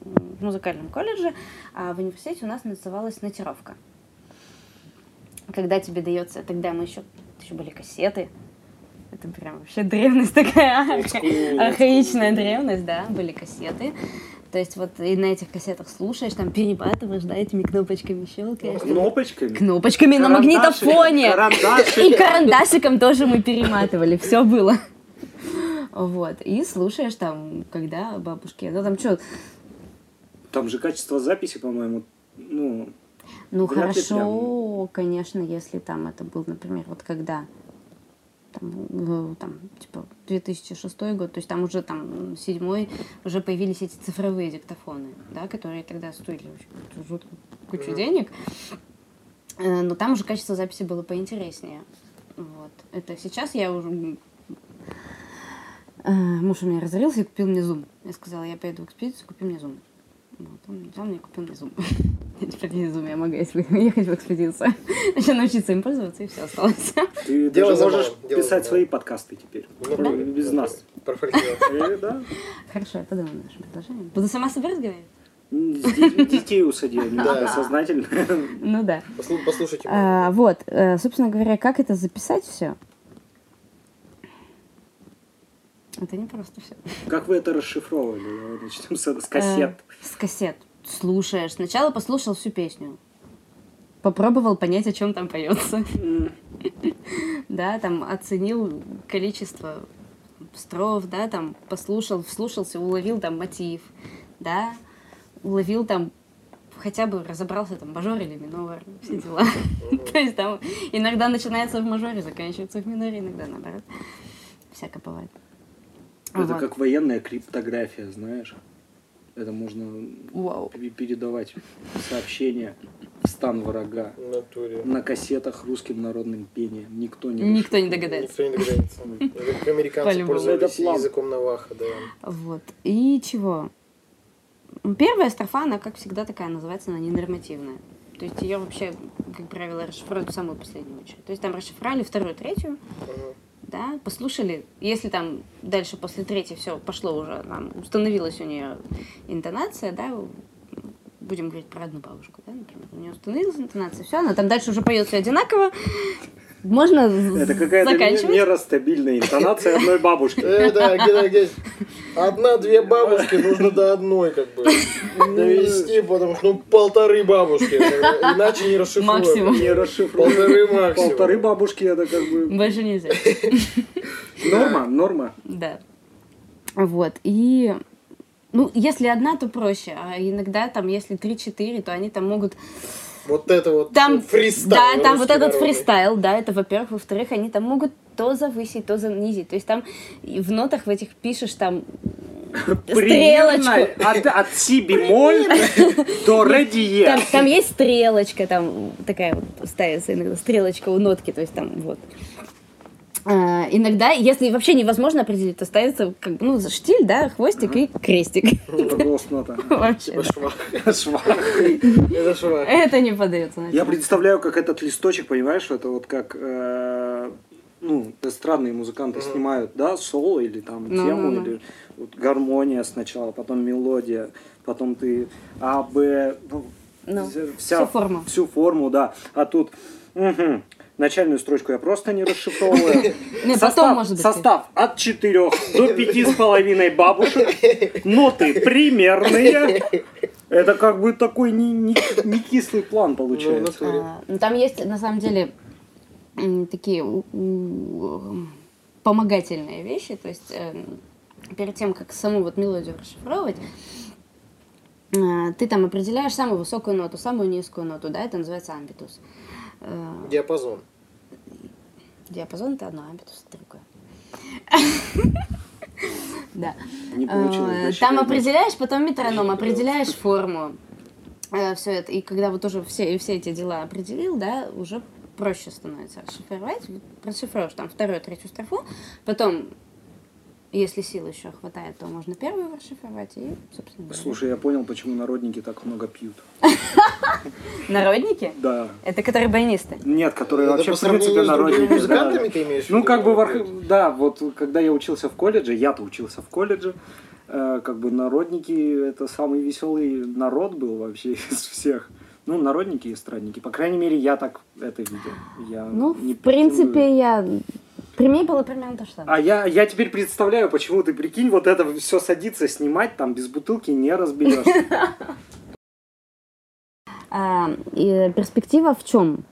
В музыкальном колледже, а в университете у нас называлась нотировка. Когда тебе дается, тогда мы еще, еще были кассеты, это прям вообще древность такая, архаичная древность, да, были кассеты. То есть вот и на этих кассетах слушаешь, там перематываешь, да, этими кнопочками щелкаешь. Кнопочками. Кнопочками на магнитофоне. И карандашиком тоже мы перематывали. Все было. Вот. И слушаешь там, когда бабушки. Ну там что, Там же качество записи, по-моему, ну, ну хорошо, конечно, если там это был, например, вот когда там, там, типа, 2006 год, то есть там уже там седьмой, уже появились эти цифровые диктофоны, да, которые тогда стоили очень жуткую кучу денег. Э, Но там уже качество записи было поинтереснее. Вот. Это сейчас я уже... э, Муж у меня разорился и купил мне зум. Я сказала, я пойду в экспедицию, купи мне зум. Вот, он взял мне и купил мне зум. Я теперь не зум, я могу, если ехать в экспедицию. Еще научиться им пользоваться, и все осталось. ты Дело даже можешь писать свои подкасты теперь. Ну, Без нас. Про фольклор. Э, да. Хорошо, я подумаю над нашим предложением. Буду сама с собой разговаривать? М, с де- Детей усади, они Да. сознательно. Ну да. Послу- Послушайте. А, вот, э, собственно говоря, как это записать все? Это не просто все. Как вы это расшифровывали? Давай Начнем с, с кассет. Э, с кассет. Слушаешь. Сначала послушал всю песню. Попробовал понять, о чем там поется. Да, там оценил количество строф, да, там послушал, вслушался, уловил там мотив, да, уловил там хотя бы разобрался там мажор или минор, все дела. То есть там иногда начинается в мажоре, заканчивается в миноре, иногда наоборот. Всяко бывает. Это Вот. как военная криптография, знаешь? Это можно Вау. пе- передавать сообщения в стан врага. В натуре. На кассетах русским народным пением. Никто не Никто не догадается. Никто не догадается. Как американцы пользовались языком Наваха, да. Вот. И чего? Первая строфа, она, как всегда, такая называется, она ненормативная. То есть ее вообще, как правило, расшифруют в самую последнюю очередь. То есть там расшифровали вторую, третью, Ага. Да, послушали. Если там дальше после третьей все пошло уже, там установилась у нее интонация, да, будем говорить про одну бабушку, да, например, у нее установилась интонация, все, она там дальше уже поет все одинаково, можно Это какая-то ме- заканчивать. мера стабильная интонация одной бабушки. Э, да, где-то здесь одна-две бабушки нужно до одной как бы довести, потому что ну полторы бабушки, иначе не расшифруем. Максимум. Не расшифровывать. Полторы максимум. Полторы бабушки это как бы Больше нельзя. норма, норма. Да. Вот. И ну, если одна, то проще. А иногда там, если 3-4, то они там могут... Вот это вот Там, фристайл. да, там вот этот народный. фристайл, да, это во-первых. Во-вторых, они там могут то завысить, то занизить. То есть там в нотах в этих пишешь там Примерно стрелочку. от, от си бемоль до ре диез. Там, там есть стрелочка, там такая вот ставится иногда стрелочка у нотки, то есть там вот. А, иногда, если вообще невозможно определить, то ставится как бы, ну, за штиль, да, хвостик и крестик. Вообще. Швах. Швах. Это швах. Это не подается. Я представляю, как этот листочек, понимаешь, это вот как э, ну, эстрадные музыканты Мгм. снимают, да, соло или там Ну, тему, ну, ну. или вот гармония сначала, потом мелодия, потом ты А, Б, ну, Ну, вся, всю форму. Всю форму, да. А тут мгм, начальную строчку я просто не расшифровываю. Состав, потом, может быть. состав от 4 до пяти с половиной бабушек. Ноты примерные. Это как бы такой не, не, не кислый план получается. А, ну, Там есть, на самом деле, такие помогательные вещи. То есть эм, перед тем, как саму вот мелодию расшифровывать, э, ты там определяешь самую высокую ноту, самую низкую ноту, да, это называется амбитус. Э, Диапазон. Диапазон это одно, амбитус это другое. Да. Э, Там определяешь, потом метроном, определяешь форму. Все это. И когда вот уже все, все эти дела определил, да, уже проще становится расшифровать. Расшифруешь там вторую, третью строфу, потом, если сил еще хватает, то можно первую расшифровать и, собственно, говоря. Слушай, я понял, почему народники так много пьют. Народники? Да. Это которые баянисты. Нет, которые вообще, в принципе, народники. музыкантами ты имеешь Ну, как бы, да, вот когда я учился в колледже, я-то учился в колледже, э, как бы народники это самый веселый народ был вообще из всех. Ну, народники и эстрадники. По крайней мере, я так это видел. Я Ну, в принципе, я... При мне было примерно то же самое. А я, я теперь представляю, почему ты прикинь, вот это все садиться, снимать, там без бутылки не разберешь. А, и перспектива в чем?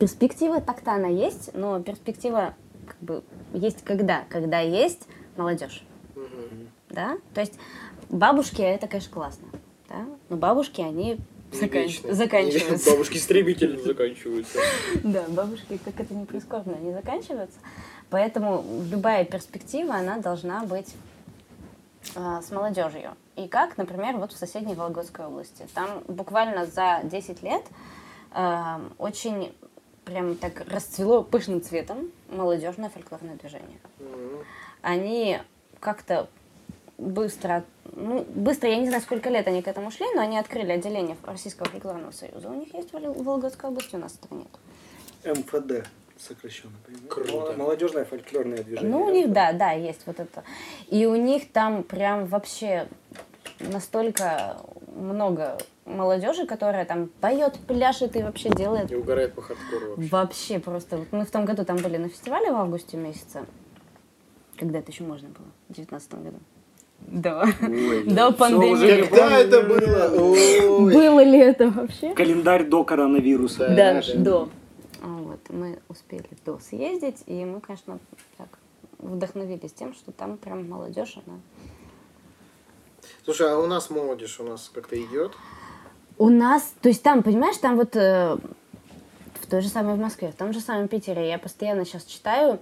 Перспектива так-то она есть, но перспектива как бы есть когда? Когда есть молодежь. Да? То есть бабушки это, конечно, классно. Да? Но бабушки, они заканч- заканчиваются. Бабушки-истребители заканчиваются. Да, бабушки, как это не прискорбно, они заканчиваются. Поэтому любая перспектива, она должна быть а, с молодежью. И как, например, вот в соседней Вологодской области. Там буквально за 10 лет а, очень прям так расцвело пышным цветом молодежное фольклорное движение. Они как-то быстро, ну, быстро, я не знаю, сколько лет они к этому шли, но они открыли отделение Российского фольклорного союза. У них есть в Вол- в Вологодской области, у нас этого нет. МФД сокращенно. Круто. Молодежное фольклорное движение. Ну, у них, да, да, есть вот это. И у них там прям вообще настолько много молодежи, которая там поет, пляшет и вообще делает И угорает по хардкору вообще. вообще просто. Вот мы в том году там были на фестивале в августе месяце. Когда это еще можно было? В девятнадцатом году. Да. Ой, До пандемии. Когда это было? Ой. Было ли это вообще? Календарь до коронавируса. Да, да. до. А Вот, мы успели до съездить, и мы, конечно, так вдохновились тем, что там прям молодежь, она Слушай, а у нас молодежь у нас как-то идет? У нас, то есть там, понимаешь, там вот э, в той же самой в Москве, в том же самом Питере, я постоянно сейчас читаю,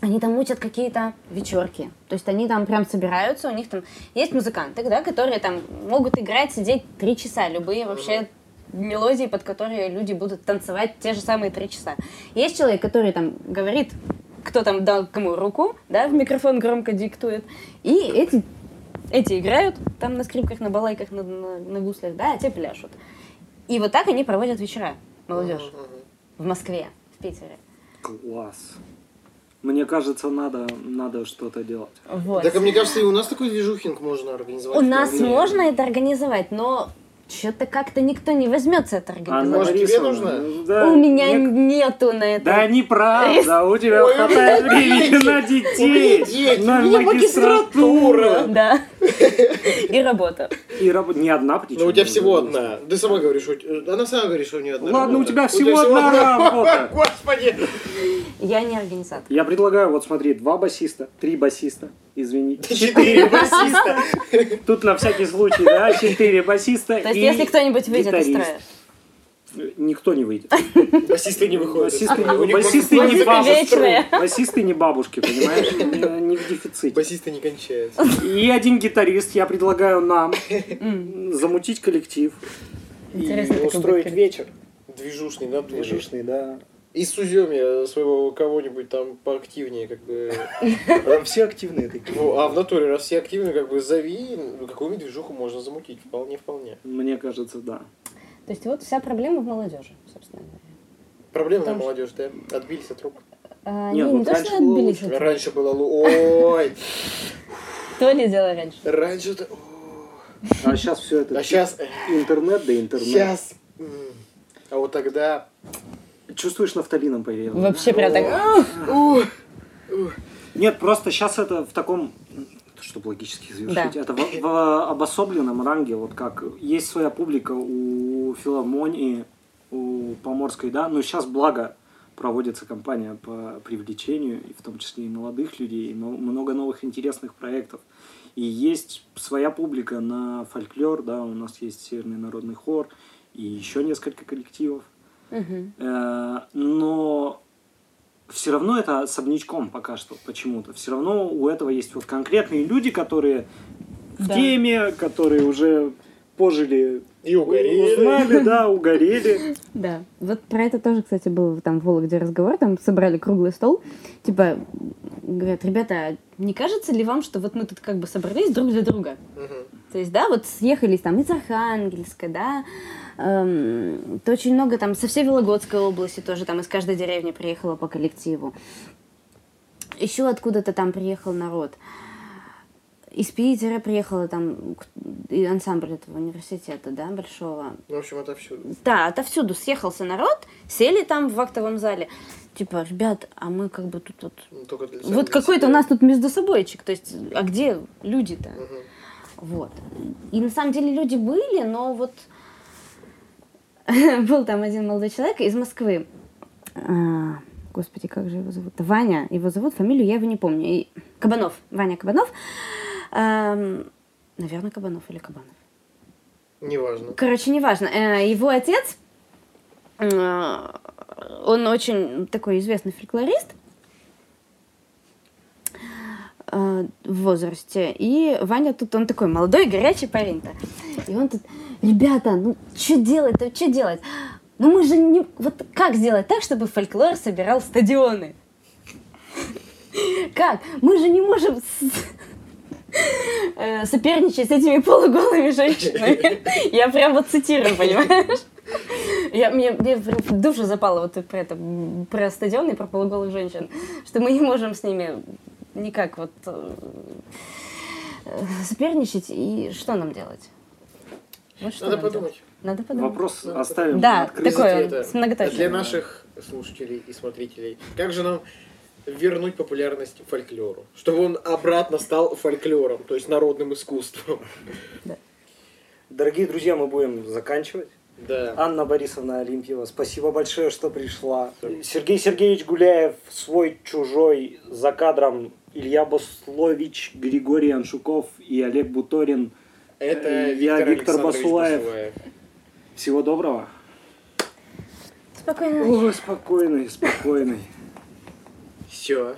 они там мутят какие-то вечерки. То есть они там прям собираются, у них там есть музыканты, да, которые там могут играть, сидеть три часа, любые вообще мелодии, под которые люди будут танцевать те же самые три часа. Есть человек, который там говорит, кто там дал кому руку, да, в микрофон громко диктует, и эти эти играют там на скрипках, на балайках, на, на, на гуслях, да, а те пляшут. И вот так они проводят вечера, молодежь, в Москве, в Питере. Класс. Мне кажется, надо, надо что-то делать. Вот. Так, а мне кажется, и у нас такой движухинг можно организовать. У нас вполне. можно это организовать, но что-то как-то никто не возьмется это организовать. может, тебе нужно? Да, У меня мне- нету на это. Да неправда, у тебя хватает времени на детей, на магистратуру. Да. И работа. И раб- не одна Ну, у тебя всего одна. Ты сама говоришь, она сама говорит, что у нее одна Ладно, у работа. тебя всего одна работа. Господи! Я не организатор. Я предлагаю, вот смотри, два басиста, три басиста, извини, Четыре басиста. Тут на всякий случай, да, четыре басиста То есть, и если кто-нибудь выйдет из гитарист. строя. Никто не выйдет. Басисты не выходят. Басисты не, басисты бабушки. Басисты не бабушки, понимаешь? Не- в дефиците. Басисты не кончаются. И один гитарист, я предлагаю нам замутить коллектив Интересно, и устроить вечер. Движушный, да, тоже. Движишный, да. И Суземи своего кого-нибудь там поактивнее, как бы. Там все активные такие. Ну, а в натуре, раз все активны, как бы зови, ну, какую-нибудь движуху можно замутить. Вполне-вполне. Мне кажется, да. То есть вот вся проблема в молодежи, собственно говоря. Проблемная Потому молодежь, да? Отбились от рук. А, Нет, не, вот не то, раньше что было отбились. лучше. от- Раньше было... лу- Ой! То ли дело раньше. Раньше-то... А сейчас все это А сейчас... интернет да интернет. Сейчас... А вот тогда... Чувствуешь, нафталином поверил? Вообще прям так... Нет, просто сейчас это в таком, чтобы логически завершить, Да. это в, в обособленном ранге, вот как есть своя публика у филармонии, у Поморской, да, но сейчас благо проводится кампания по привлечению, и в том числе и молодых людей, и но- много новых интересных проектов. И есть своя публика на фольклор, да, у нас есть Северный народный хор и еще несколько коллективов. Э, но все равно это особнячком пока что почему-то. Все равно у этого есть вот конкретные люди, которые в Да. теме, которые уже пожили, И угорели. узнали, да, угорели. Да. Вот про это тоже, кстати, был там в Вологде разговор, там собрали круглый стол. Типа, говорят, ребята, не кажется ли вам, что вот мы тут как бы собрались друг для друга? То есть, да, вот съехались там из Архангельска, да, эм, то очень много там со всей Вологодской области тоже там из каждой деревни приехало по коллективу. Еще откуда-то там приехал народ. Из Питера приехала там и ансамбль этого университета, да, большого. Ну, в общем, это всюду. Да, отовсюду съехался народ, сели там в актовом зале. Типа, ребят, а мы как бы тут вот... Ну, Вот какой-то у нас тут между собойчик. То есть, а где люди-то? Мгм. Вот. И на самом деле люди были, но вот был там один молодой человек из Москвы. А, Господи, как же его зовут? Ваня. Его зовут, фамилию я его не помню. И- Кабанов. Ваня Кабанов. Наверное, Кабанов или Кабанов. Неважно. Короче, неважно. Э, Его отец, э, он очень такой известный фольклорист э, в возрасте. И Ваня тут, он такой молодой, горячий парень-то. И он тут, ребята, ну что делать-то, что делать? Ну мы же не... Вот как сделать так, чтобы фольклор собирал стадионы? Как? Мы же не можем э, соперничать с этими полуголыми женщинами. Я прям вот цитирую, понимаешь? Я, мне, мне прям в душу запало вот про это, про стадион и про полуголых женщин, что мы не можем с ними никак вот э, э, соперничать, и что нам делать? Вот что Надо нам подумать. Надо подумать. Вопрос оставим Да, открытым. Это с многоточием. Для наших слушателей и смотрителей. Как же нам вернуть популярность фольклору? Чтобы он обратно стал фольклором, то есть народным искусством. Дорогие друзья, мы будем заканчивать. Да. Анна Борисовна Олимпьева, спасибо большое, что пришла. Сергей Сергеевич Гуляев, свой, чужой, за кадром Илья Баслович, Григорий Аншуков и Олег Буторин. Это Я Виктор, Виктор Басулаев. Басулаев. Всего доброго. Спокойно. Ой, спокойный, спокойный. Все.